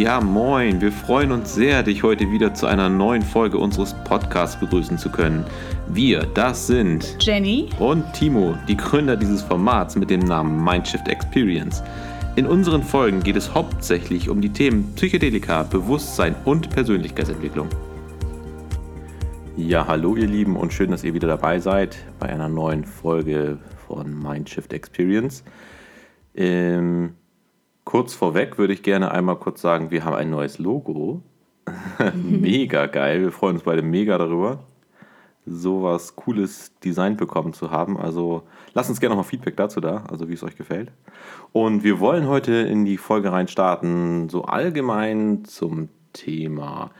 Ja, moin. Wir freuen uns sehr, dich heute wieder zu einer neuen Folge unseres Podcasts begrüßen zu können. Wir, das sind Jenny und Timo, die Gründer dieses Formats mit dem Namen Mindshift Experience. In unseren Folgen geht es hauptsächlich um die Themen Psychedelika, Bewusstsein und Persönlichkeitsentwicklung. Ja, hallo ihr Lieben und schön, dass ihr wieder dabei seid bei einer neuen Folge von Mindshift Experience. Ähm, kurz vorweg würde ich gerne einmal kurz sagen, wir haben ein neues Logo. mega geil. Wir freuen uns beide mega darüber, sowas cooles Design bekommen zu haben. Also lasst uns gerne nochmal Feedback dazu da, also wie es euch gefällt. Und wir wollen heute in die Folge rein starten, so allgemein zum Thema,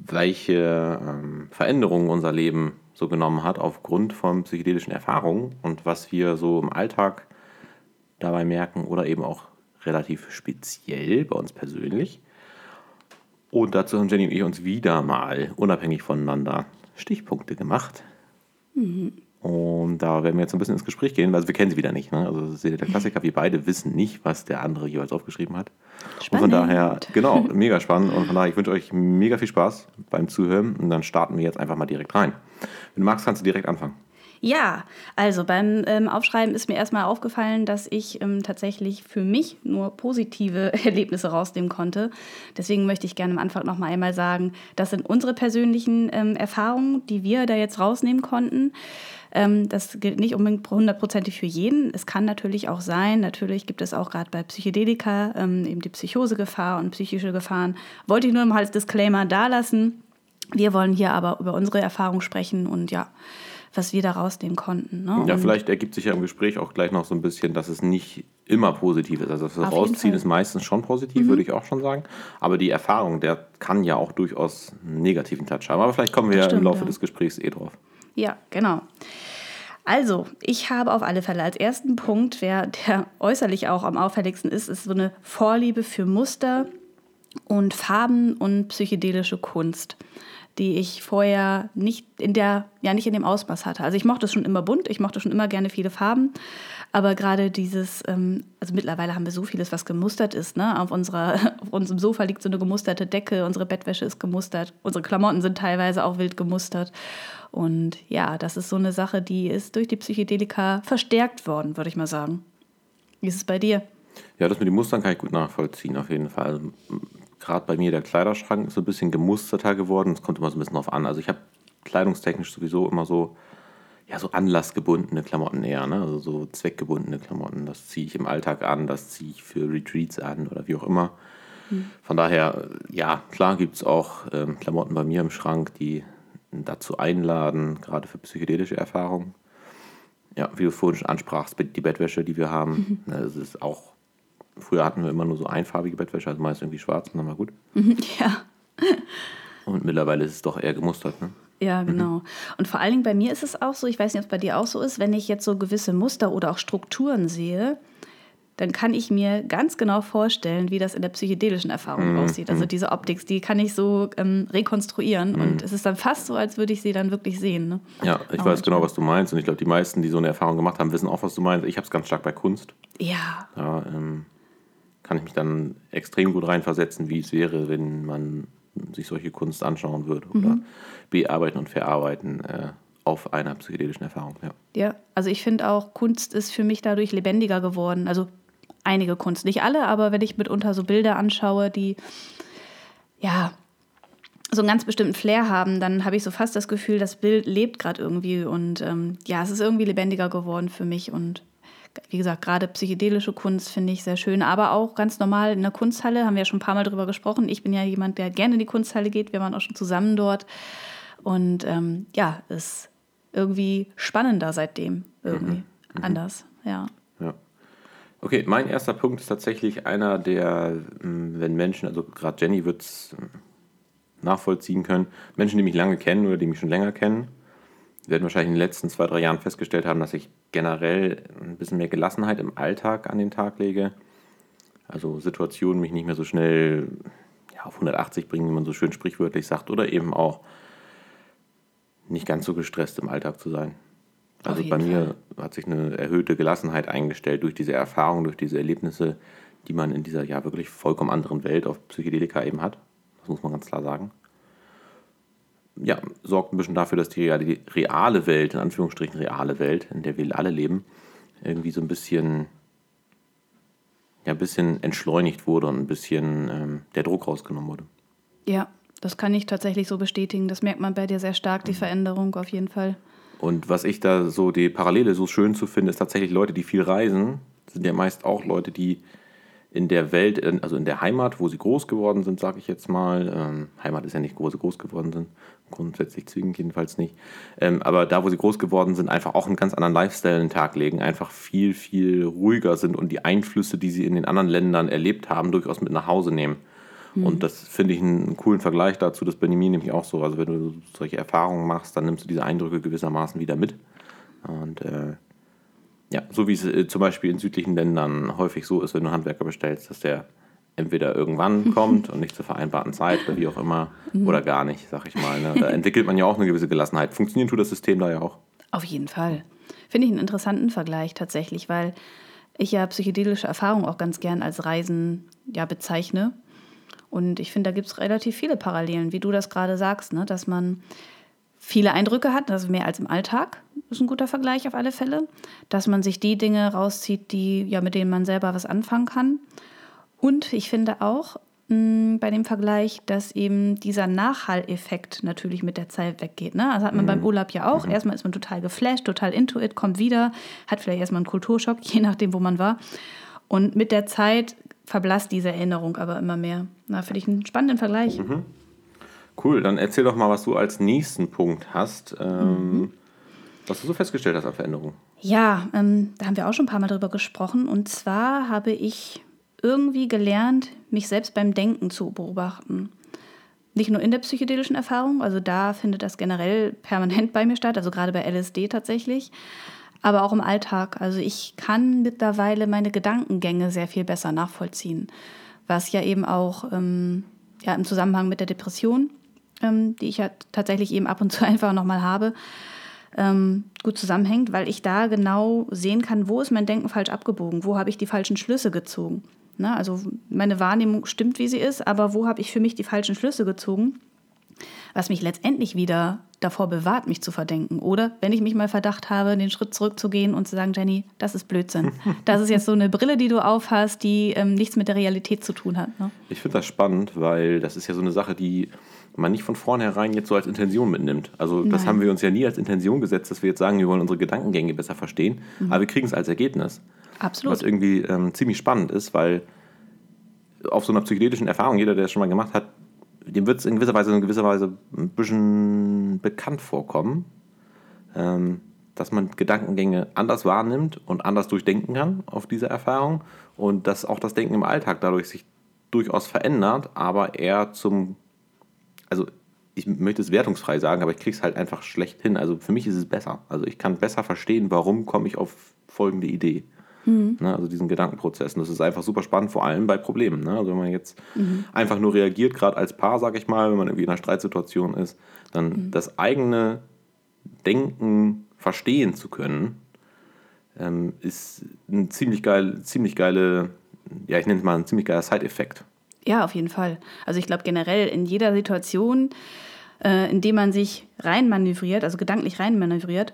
welche ähm, Veränderungen unser Leben so genommen hat aufgrund von psychedelischen Erfahrungen und was wir so im Alltag dabei merken oder eben auch relativ speziell bei uns persönlich. Und dazu haben Jenny und ich uns wieder mal unabhängig voneinander Stichpunkte gemacht. Mhm. Und da werden wir jetzt ein bisschen ins Gespräch gehen, weil wir kennen sie wieder nicht. Ne? Also das ist der Klassiker, wir beide wissen nicht, was der andere jeweils aufgeschrieben hat. Spannend. Und von daher, genau, mega spannend. Und von daher, ich wünsche euch mega viel Spaß beim Zuhören. Und dann starten wir jetzt einfach mal direkt rein. Wenn du magst, kannst du direkt anfangen. Ja, also beim ähm, Aufschreiben ist mir erstmal aufgefallen, dass ich ähm, tatsächlich für mich nur positive Erlebnisse rausnehmen konnte. Deswegen möchte ich gerne am Anfang noch mal einmal sagen, das sind unsere persönlichen ähm, Erfahrungen, die wir da jetzt rausnehmen konnten. Ähm, das gilt nicht unbedingt hundertprozentig für jeden. Es kann natürlich auch sein, natürlich gibt es auch gerade bei Psychedelika ähm, eben die Psychosegefahr und psychische Gefahren. Wollte ich nur mal als Disclaimer dalassen. Wir wollen hier aber über unsere Erfahrung sprechen und ja, was wir da rausnehmen konnten. Ne? Ja, vielleicht ergibt sich ja im Gespräch auch gleich noch so ein bisschen, dass es nicht immer positiv ist. Also das Rausziehen ist meistens schon positiv, mhm. würde ich auch schon sagen. Aber die Erfahrung, der kann ja auch durchaus einen negativen Touch haben. Aber vielleicht kommen wir ja im Laufe ja. des Gesprächs eh drauf. Ja, genau. Also, ich habe auf alle Fälle als ersten Punkt, wer, der äußerlich auch am auffälligsten ist, ist so eine Vorliebe für Muster und Farben und psychedelische Kunst die ich vorher nicht in der, ja nicht in dem Ausmaß hatte. Also ich mochte es schon immer bunt, ich mochte schon immer gerne viele Farben, aber gerade dieses, ähm, also mittlerweile haben wir so vieles, was gemustert ist. Ne? Auf, unserer, auf unserem Sofa liegt so eine gemusterte Decke, unsere Bettwäsche ist gemustert, unsere Klamotten sind teilweise auch wild gemustert. Und ja, das ist so eine Sache, die ist durch die Psychedelika verstärkt worden, würde ich mal sagen. Wie ist es bei dir? Ja, das mit den Mustern kann ich gut nachvollziehen, auf jeden Fall gerade bei mir der Kleiderschrank ist so ein bisschen gemusterter geworden. Es kommt immer so ein bisschen drauf an. Also ich habe kleidungstechnisch sowieso immer so, ja, so anlassgebundene Klamotten eher, ne? Also so zweckgebundene Klamotten. Das ziehe ich im Alltag an, das ziehe ich für Retreats an oder wie auch immer. Mhm. Von daher, ja, klar gibt es auch ähm, Klamotten bei mir im Schrank, die dazu einladen, gerade für psychedelische Erfahrungen. Ja, wie du vorhin schon ansprachst, die Bettwäsche, die wir haben, mhm. das ist auch Früher hatten wir immer nur so einfarbige Bettwäsche, also meist irgendwie schwarz und dann war gut. Ja. Und mittlerweile ist es doch eher gemustert, ne? Ja, genau. Mhm. Und vor allen Dingen bei mir ist es auch so, ich weiß nicht, ob es bei dir auch so ist, wenn ich jetzt so gewisse Muster oder auch Strukturen sehe, dann kann ich mir ganz genau vorstellen, wie das in der psychedelischen Erfahrung mhm. aussieht. Also mhm. diese Optik, die kann ich so ähm, rekonstruieren mhm. und es ist dann fast so, als würde ich sie dann wirklich sehen. Ne? Ja, ich auch weiß genau, was du meinst und ich glaube, die meisten, die so eine Erfahrung gemacht haben, wissen auch, was du meinst. Ich habe es ganz stark bei Kunst. Ja. ja ähm, kann ich mich dann extrem gut reinversetzen, wie es wäre, wenn man sich solche Kunst anschauen würde mhm. oder bearbeiten und verarbeiten äh, auf einer psychedelischen Erfahrung. Ja, ja also ich finde auch, Kunst ist für mich dadurch lebendiger geworden. Also einige Kunst, nicht alle, aber wenn ich mitunter so Bilder anschaue, die ja so einen ganz bestimmten Flair haben, dann habe ich so fast das Gefühl, das Bild lebt gerade irgendwie und ähm, ja, es ist irgendwie lebendiger geworden für mich und wie gesagt, gerade psychedelische Kunst finde ich sehr schön, aber auch ganz normal in der Kunsthalle, haben wir ja schon ein paar Mal drüber gesprochen. Ich bin ja jemand, der gerne in die Kunsthalle geht, wir waren auch schon zusammen dort. Und ähm, ja, ist irgendwie spannender seitdem, irgendwie mhm. Mhm. anders, ja. Ja. Okay, mein erster Punkt ist tatsächlich einer, der, hm, wenn Menschen, also gerade Jenny wird es hm, nachvollziehen können, Menschen, die mich lange kennen oder die mich schon länger kennen, werden wahrscheinlich in den letzten zwei, drei Jahren festgestellt haben, dass ich generell ein bisschen mehr Gelassenheit im Alltag an den Tag lege. Also Situationen mich nicht mehr so schnell ja, auf 180 bringen, wie man so schön sprichwörtlich sagt, oder eben auch nicht ganz so gestresst im Alltag zu sein. Also bei mir hat sich eine erhöhte Gelassenheit eingestellt durch diese Erfahrung, durch diese Erlebnisse, die man in dieser ja wirklich vollkommen anderen Welt auf Psychedelika eben hat. Das muss man ganz klar sagen. Ja, sorgt ein bisschen dafür, dass die reale Welt, in Anführungsstrichen reale Welt, in der wir alle leben, irgendwie so ein bisschen, ja, ein bisschen entschleunigt wurde und ein bisschen ähm, der Druck rausgenommen wurde. Ja, das kann ich tatsächlich so bestätigen. Das merkt man bei dir sehr stark, die mhm. Veränderung auf jeden Fall. Und was ich da so die Parallele so schön zu finde, ist tatsächlich Leute, die viel reisen, sind ja meist auch Leute, die in der Welt, also in der Heimat, wo sie groß geworden sind, sage ich jetzt mal. Ähm, Heimat ist ja nicht, wo sie groß geworden sind, grundsätzlich zwingend jedenfalls nicht. Ähm, aber da, wo sie groß geworden sind, einfach auch einen ganz anderen Lifestyle in den Tag legen, einfach viel, viel ruhiger sind und die Einflüsse, die sie in den anderen Ländern erlebt haben, durchaus mit nach Hause nehmen. Mhm. Und das finde ich einen coolen Vergleich dazu. Das ist bei mir nämlich auch so. Also wenn du solche Erfahrungen machst, dann nimmst du diese Eindrücke gewissermaßen wieder mit. Und äh, ja, so wie es äh, zum Beispiel in südlichen Ländern häufig so ist, wenn du Handwerker bestellst, dass der entweder irgendwann kommt und nicht zur vereinbarten Zeit oder wie auch immer mhm. oder gar nicht, sag ich mal. Ne? Da entwickelt man ja auch eine gewisse Gelassenheit. Funktioniert tut das System da ja auch. Auf jeden Fall. Finde ich einen interessanten Vergleich tatsächlich, weil ich ja psychedelische Erfahrungen auch ganz gern als Reisen ja bezeichne. Und ich finde, da gibt es relativ viele Parallelen, wie du das gerade sagst, ne? dass man viele Eindrücke hat, also mehr als im Alltag, ist ein guter Vergleich auf alle Fälle, dass man sich die Dinge rauszieht, die ja mit denen man selber was anfangen kann. Und ich finde auch mh, bei dem Vergleich, dass eben dieser Nachhalleffekt natürlich mit der Zeit weggeht. Ne? Also hat man mhm. beim Urlaub ja auch. Mhm. Erstmal ist man total geflasht, total into it, kommt wieder, hat vielleicht erstmal einen Kulturschock, je nachdem, wo man war. Und mit der Zeit verblasst diese Erinnerung aber immer mehr. Na, finde ich einen spannenden Vergleich. Mhm. Cool, dann erzähl doch mal, was du als nächsten Punkt hast, ähm, mhm. was du so festgestellt hast an Veränderungen. Ja, ähm, da haben wir auch schon ein paar Mal drüber gesprochen. Und zwar habe ich irgendwie gelernt, mich selbst beim Denken zu beobachten. Nicht nur in der psychedelischen Erfahrung, also da findet das generell permanent bei mir statt, also gerade bei LSD tatsächlich, aber auch im Alltag. Also ich kann mittlerweile meine Gedankengänge sehr viel besser nachvollziehen, was ja eben auch ähm, ja, im Zusammenhang mit der Depression ähm, die ich ja tatsächlich eben ab und zu einfach nochmal habe, ähm, gut zusammenhängt, weil ich da genau sehen kann, wo ist mein Denken falsch abgebogen, wo habe ich die falschen Schlüsse gezogen. Ne? Also meine Wahrnehmung stimmt, wie sie ist, aber wo habe ich für mich die falschen Schlüsse gezogen, was mich letztendlich wieder davor bewahrt, mich zu verdenken. Oder wenn ich mich mal Verdacht habe, den Schritt zurückzugehen und zu sagen, Jenny, das ist Blödsinn. Das ist jetzt so eine Brille, die du aufhast, die ähm, nichts mit der Realität zu tun hat. Ne? Ich finde das spannend, weil das ist ja so eine Sache, die man nicht von vornherein jetzt so als Intention mitnimmt. Also Nein. das haben wir uns ja nie als Intention gesetzt, dass wir jetzt sagen, wir wollen unsere Gedankengänge besser verstehen, mhm. aber wir kriegen es als Ergebnis. Absolut. Was irgendwie ähm, ziemlich spannend ist, weil auf so einer psychedelischen Erfahrung, jeder, der es schon mal gemacht hat, dem wird es in gewisser Weise in gewisser Weise ein bisschen bekannt vorkommen, ähm, dass man Gedankengänge anders wahrnimmt und anders durchdenken kann auf diese Erfahrung und dass auch das Denken im Alltag dadurch sich durchaus verändert, aber eher zum also ich möchte es wertungsfrei sagen, aber ich kriege es halt einfach schlecht hin. Also für mich ist es besser. Also ich kann besser verstehen, warum komme ich auf folgende Idee. Mhm. Ne, also diesen Gedankenprozess. Und das ist einfach super spannend, vor allem bei Problemen. Ne? Also wenn man jetzt mhm. einfach nur reagiert, gerade als Paar, sage ich mal, wenn man irgendwie in einer Streitsituation ist, dann mhm. das eigene Denken verstehen zu können, ähm, ist ein ziemlich geil, ziemlich geile, ja, ich nenne es mal ein ziemlich geiler Side-Effekt. Ja, auf jeden Fall. Also ich glaube generell in jeder Situation, äh, in der man sich reinmanövriert, also gedanklich reinmanövriert,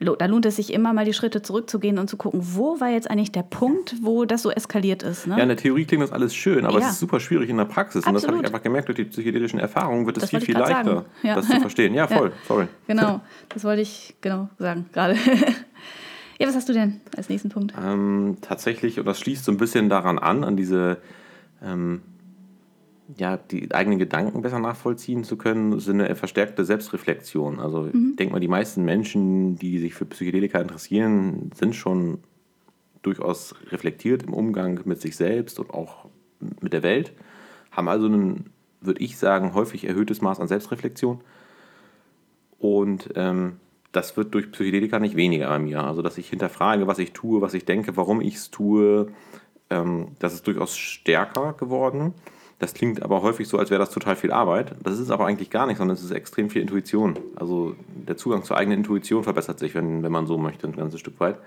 da lohnt es sich immer mal die Schritte zurückzugehen und zu gucken, wo war jetzt eigentlich der Punkt, wo das so eskaliert ist. Ne? Ja, in der Theorie klingt das alles schön, aber ja. es ist super schwierig in der Praxis. Absolut. Und das habe ich einfach gemerkt, durch die psychedelischen Erfahrungen wird es viel, viel leichter, ja. das zu verstehen. Ja, voll, ja. sorry. Genau, das wollte ich genau sagen gerade. ja, was hast du denn als nächsten Punkt? Ähm, tatsächlich, und das schließt so ein bisschen daran an, an diese ähm, ja, die eigenen Gedanken besser nachvollziehen zu können, ist eine verstärkte Selbstreflexion. Also mhm. ich denke mal, die meisten Menschen, die sich für Psychedelika interessieren, sind schon durchaus reflektiert im Umgang mit sich selbst und auch mit der Welt, haben also ein, würde ich sagen, häufig erhöhtes Maß an Selbstreflexion. Und ähm, das wird durch Psychedelika nicht weniger bei mir. Also, dass ich hinterfrage, was ich tue, was ich denke, warum ich es tue, ähm, das ist durchaus stärker geworden. Das klingt aber häufig so, als wäre das total viel Arbeit. Das ist aber eigentlich gar nicht, sondern es ist extrem viel Intuition. Also der Zugang zur eigenen Intuition verbessert sich, wenn, wenn man so möchte, ein ganzes Stück weit.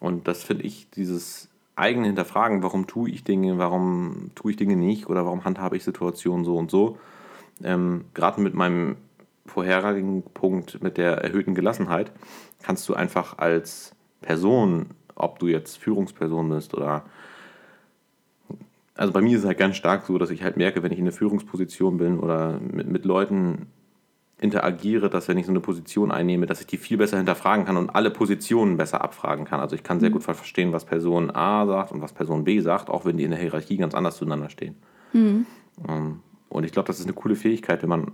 Und das finde ich, dieses eigene Hinterfragen, warum tue ich Dinge, warum tue ich Dinge nicht oder warum handhabe ich Situationen so und so. Ähm, Gerade mit meinem vorherigen Punkt mit der erhöhten Gelassenheit kannst du einfach als Person, ob du jetzt Führungsperson bist oder also bei mir ist es halt ganz stark so, dass ich halt merke, wenn ich in einer Führungsposition bin oder mit, mit Leuten interagiere, dass wenn ich so eine Position einnehme, dass ich die viel besser hinterfragen kann und alle Positionen besser abfragen kann. Also ich kann sehr mhm. gut verstehen, was Person A sagt und was Person B sagt, auch wenn die in der Hierarchie ganz anders zueinander stehen. Mhm. Ähm, und ich glaube, das ist eine coole Fähigkeit, wenn man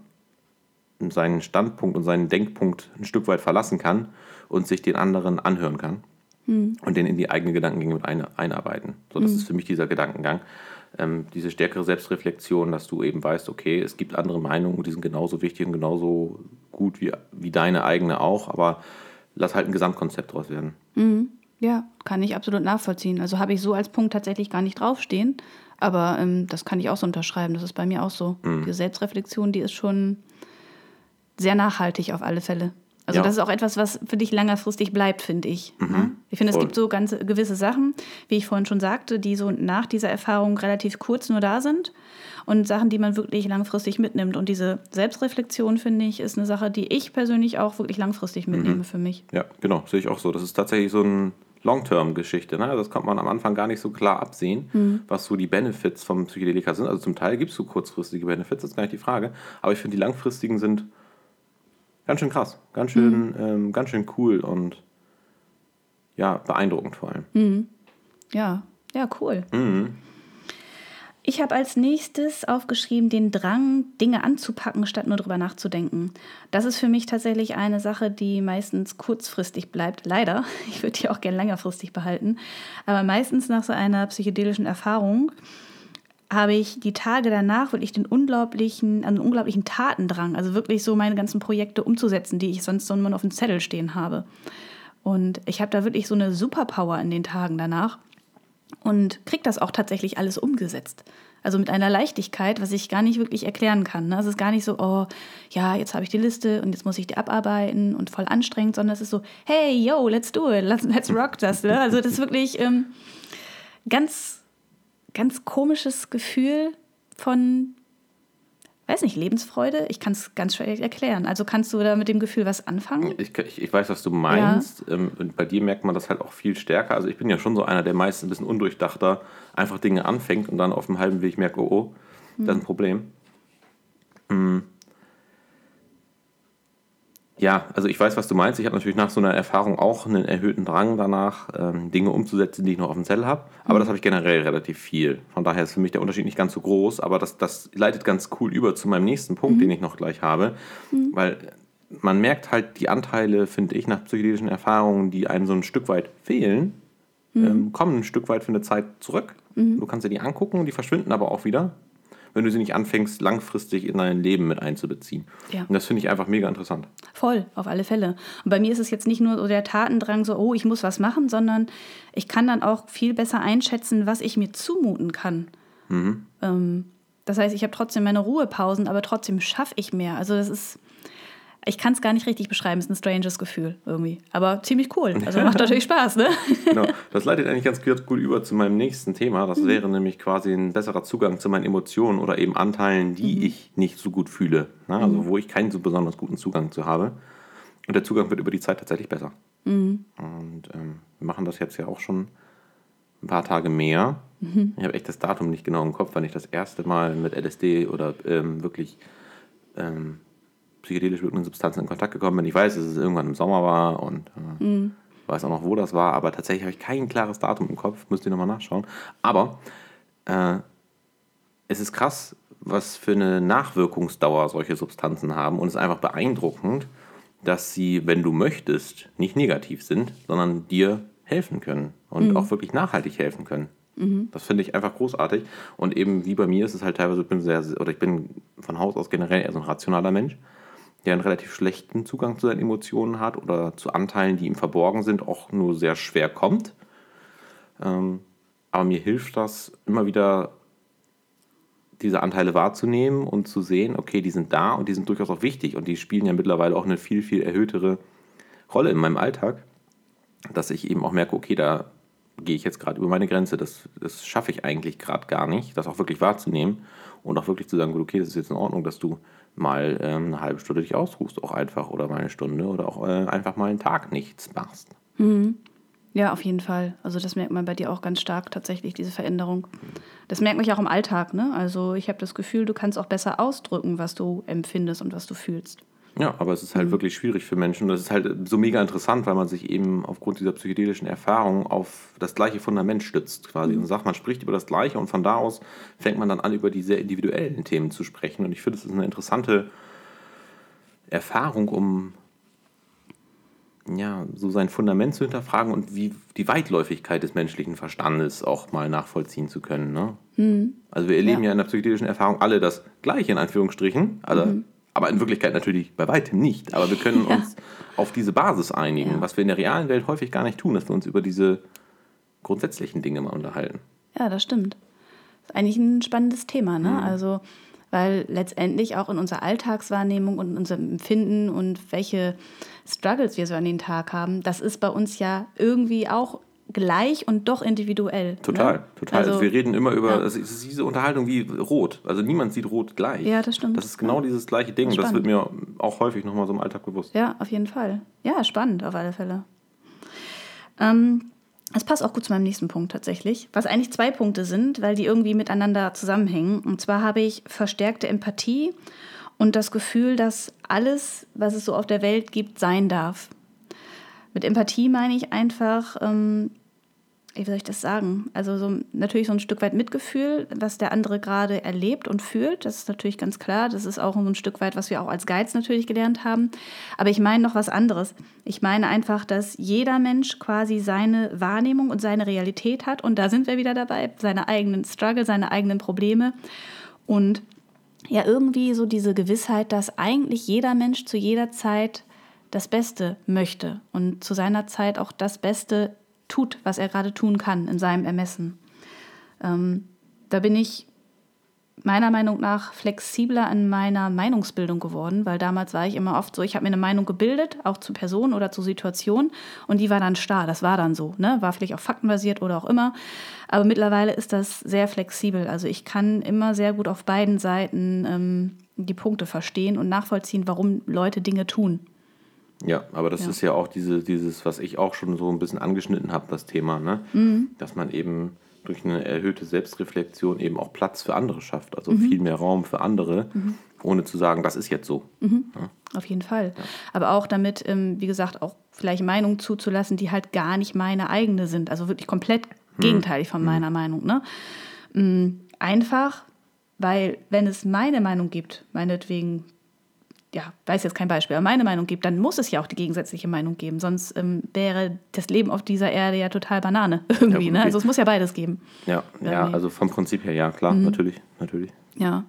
seinen Standpunkt und seinen Denkpunkt ein Stück weit verlassen kann und sich den anderen anhören kann mhm. und den in die eigene Gedankengänge mit ein, einarbeiten. So, das mhm. ist für mich dieser Gedankengang. Ähm, diese stärkere Selbstreflexion, dass du eben weißt, okay, es gibt andere Meinungen, die sind genauso wichtig und genauso gut wie, wie deine eigene auch, aber lass halt ein Gesamtkonzept draus werden. Mhm. Ja, kann ich absolut nachvollziehen. Also habe ich so als Punkt tatsächlich gar nicht draufstehen, aber ähm, das kann ich auch so unterschreiben. Das ist bei mir auch so. Mhm. Die Selbstreflexion, die ist schon sehr nachhaltig auf alle Fälle. Also ja. das ist auch etwas, was für dich längerfristig bleibt, finde ich. Mhm. Ne? Ich finde, es gibt so ganz gewisse Sachen, wie ich vorhin schon sagte, die so nach dieser Erfahrung relativ kurz nur da sind und Sachen, die man wirklich langfristig mitnimmt. Und diese Selbstreflexion, finde ich, ist eine Sache, die ich persönlich auch wirklich langfristig mitnehme mhm. für mich. Ja, genau, sehe ich auch so. Das ist tatsächlich so eine Long-Term-Geschichte. Ne? Das kann man am Anfang gar nicht so klar absehen, mhm. was so die Benefits vom Psychedelika sind. Also zum Teil gibt es so kurzfristige Benefits, das ist gar nicht die Frage. Aber ich finde, die langfristigen sind ganz schön krass, ganz schön, mhm. ähm, ganz schön cool und ja, beeindruckend vor allem. Mhm. Ja, ja, cool. Mhm. Ich habe als nächstes aufgeschrieben den Drang, Dinge anzupacken, statt nur drüber nachzudenken. Das ist für mich tatsächlich eine Sache, die meistens kurzfristig bleibt. Leider. Ich würde die auch gerne längerfristig behalten. Aber meistens nach so einer psychedelischen Erfahrung habe ich die Tage danach wirklich den unglaublichen, einen unglaublichen Tatendrang, also wirklich so meine ganzen Projekte umzusetzen, die ich sonst so nur auf dem Zettel stehen habe. Und ich habe da wirklich so eine Superpower in den Tagen danach und kriege das auch tatsächlich alles umgesetzt. Also mit einer Leichtigkeit, was ich gar nicht wirklich erklären kann. Ne? Es ist gar nicht so, oh, ja, jetzt habe ich die Liste und jetzt muss ich die abarbeiten und voll anstrengend, sondern es ist so, hey, yo, let's do it, let's, let's rock das. Ne? Also das ist wirklich ähm, ganz ganz komisches Gefühl von, weiß nicht, Lebensfreude. Ich kann es ganz schwer erklären. Also kannst du da mit dem Gefühl was anfangen? Ich, ich, ich weiß, was du meinst. Ja. Ähm, und bei dir merkt man das halt auch viel stärker. Also ich bin ja schon so einer, der meist ein bisschen undurchdachter einfach Dinge anfängt und dann auf dem halben Weg merkt, oh, oh, das ist ein hm. Problem. Mhm. Ja, also ich weiß, was du meinst. Ich habe natürlich nach so einer Erfahrung auch einen erhöhten Drang danach, ähm, Dinge umzusetzen, die ich noch auf dem Zettel habe. Aber mhm. das habe ich generell relativ viel. Von daher ist für mich der Unterschied nicht ganz so groß. Aber das, das leitet ganz cool über zu meinem nächsten Punkt, mhm. den ich noch gleich habe. Mhm. Weil man merkt halt die Anteile, finde ich, nach psychedelischen Erfahrungen, die einem so ein Stück weit fehlen, mhm. ähm, kommen ein Stück weit für eine Zeit zurück. Mhm. Du kannst dir die angucken, die verschwinden aber auch wieder wenn du sie nicht anfängst, langfristig in dein Leben mit einzubeziehen. Ja. Und das finde ich einfach mega interessant. Voll, auf alle Fälle. Und bei mir ist es jetzt nicht nur so der Tatendrang, so, oh, ich muss was machen, sondern ich kann dann auch viel besser einschätzen, was ich mir zumuten kann. Mhm. Ähm, das heißt, ich habe trotzdem meine Ruhepausen, aber trotzdem schaffe ich mehr. Also das ist ich kann es gar nicht richtig beschreiben, es ist ein stranges Gefühl irgendwie. Aber ziemlich cool. Also macht natürlich Spaß, ne? genau. Das leitet eigentlich ganz gut über zu meinem nächsten Thema. Das mhm. wäre nämlich quasi ein besserer Zugang zu meinen Emotionen oder eben Anteilen, die mhm. ich nicht so gut fühle. Ne? Also mhm. wo ich keinen so besonders guten Zugang zu habe. Und der Zugang wird über die Zeit tatsächlich besser. Mhm. Und ähm, wir machen das jetzt ja auch schon ein paar Tage mehr. Mhm. Ich habe echt das Datum nicht genau im Kopf, wann ich das erste Mal mit LSD oder ähm, wirklich ähm, psychedelisch wirkenden Substanzen in Kontakt gekommen bin. Ich weiß, dass es irgendwann im Sommer war und äh, mhm. weiß auch noch, wo das war, aber tatsächlich habe ich kein klares Datum im Kopf, müsst ihr nochmal nachschauen. Aber äh, es ist krass, was für eine Nachwirkungsdauer solche Substanzen haben und es ist einfach beeindruckend, dass sie, wenn du möchtest, nicht negativ sind, sondern dir helfen können und mhm. auch wirklich nachhaltig helfen können. Mhm. Das finde ich einfach großartig. Und eben wie bei mir ist es halt teilweise, ich bin sehr, oder ich bin von Haus aus generell eher so ein rationaler Mensch der einen relativ schlechten Zugang zu seinen Emotionen hat oder zu Anteilen, die ihm verborgen sind, auch nur sehr schwer kommt. Ähm, aber mir hilft das immer wieder, diese Anteile wahrzunehmen und zu sehen, okay, die sind da und die sind durchaus auch wichtig und die spielen ja mittlerweile auch eine viel, viel erhöhtere Rolle in meinem Alltag, dass ich eben auch merke, okay, da gehe ich jetzt gerade über meine Grenze, das, das schaffe ich eigentlich gerade gar nicht, das auch wirklich wahrzunehmen und auch wirklich zu sagen, gut, okay, das ist jetzt in Ordnung, dass du mal ähm, eine halbe Stunde dich ausruhst, auch einfach, oder mal eine Stunde oder auch äh, einfach mal einen Tag nichts machst. Mhm. Ja, auf jeden Fall. Also das merkt man bei dir auch ganz stark tatsächlich, diese Veränderung. Das merkt man ja auch im Alltag. Ne? Also ich habe das Gefühl, du kannst auch besser ausdrücken, was du empfindest und was du fühlst. Ja, aber es ist halt mhm. wirklich schwierig für Menschen. Das ist halt so mega interessant, weil man sich eben aufgrund dieser psychedelischen Erfahrung auf das gleiche Fundament stützt quasi mhm. und sagt, man spricht über das Gleiche und von da aus fängt man dann an, über die sehr individuellen Themen zu sprechen. Und ich finde, es ist eine interessante Erfahrung, um ja, so sein Fundament zu hinterfragen und wie die Weitläufigkeit des menschlichen Verstandes auch mal nachvollziehen zu können. Ne? Mhm. Also wir erleben ja. ja. in der psychedelischen Erfahrung alle das Gleiche in Anführungsstrichen, also, mhm. Aber in Wirklichkeit natürlich bei weitem nicht. Aber wir können ja. uns auf diese Basis einigen, ja. was wir in der realen Welt häufig gar nicht tun, dass wir uns über diese grundsätzlichen Dinge mal unterhalten. Ja, das stimmt. Das ist eigentlich ein spannendes Thema. Ne? Mhm. Also weil letztendlich auch in unserer Alltagswahrnehmung und in unserem Empfinden und welche Struggles wir so an den Tag haben, das ist bei uns ja irgendwie auch gleich und doch individuell. Total, ne? total. Also, also, wir reden immer über, ja. also es ist diese Unterhaltung wie rot. Also niemand sieht rot gleich. Ja, das stimmt. Das ist genau ja. dieses gleiche Ding. Das, das wird mir auch häufig nochmal so im Alltag bewusst. Ja, auf jeden Fall. Ja, spannend auf alle Fälle. Ähm, das passt auch gut zu meinem nächsten Punkt tatsächlich, was eigentlich zwei Punkte sind, weil die irgendwie miteinander zusammenhängen. Und zwar habe ich verstärkte Empathie und das Gefühl, dass alles, was es so auf der Welt gibt, sein darf. Mit Empathie meine ich einfach, ähm, wie soll ich das sagen? Also so, natürlich so ein Stück weit Mitgefühl, was der andere gerade erlebt und fühlt. Das ist natürlich ganz klar. Das ist auch so ein Stück weit, was wir auch als Guides natürlich gelernt haben. Aber ich meine noch was anderes. Ich meine einfach, dass jeder Mensch quasi seine Wahrnehmung und seine Realität hat. Und da sind wir wieder dabei, seine eigenen Struggle, seine eigenen Probleme. Und ja, irgendwie so diese Gewissheit, dass eigentlich jeder Mensch zu jeder Zeit das Beste möchte und zu seiner Zeit auch das Beste tut, was er gerade tun kann in seinem Ermessen. Ähm, da bin ich meiner Meinung nach flexibler in meiner Meinungsbildung geworden, weil damals war ich immer oft so, ich habe mir eine Meinung gebildet, auch zu Personen oder zu Situationen und die war dann starr, das war dann so, ne? war vielleicht auch faktenbasiert oder auch immer, aber mittlerweile ist das sehr flexibel, also ich kann immer sehr gut auf beiden Seiten ähm, die Punkte verstehen und nachvollziehen, warum Leute Dinge tun. Ja, aber das ja. ist ja auch diese, dieses, was ich auch schon so ein bisschen angeschnitten habe, das Thema, ne? Mhm. dass man eben durch eine erhöhte Selbstreflexion eben auch Platz für andere schafft, also mhm. viel mehr Raum für andere, mhm. ohne zu sagen, das ist jetzt so. Mhm. Ja? Auf jeden Fall. Ja. Aber auch damit, ähm, wie gesagt, auch vielleicht Meinungen zuzulassen, die halt gar nicht meine eigene sind, also wirklich komplett mhm. gegenteilig von mhm. meiner Meinung. Ne? Mm, einfach, weil wenn es meine Meinung gibt, meinetwegen ja, weiß jetzt kein Beispiel, aber meine Meinung gibt, dann muss es ja auch die gegensätzliche Meinung geben. Sonst ähm, wäre das Leben auf dieser Erde ja total Banane irgendwie. Ja, ne? Also es muss ja beides geben. Ja, ja also vom Prinzip her, ja, klar, mhm. natürlich, natürlich. Ja.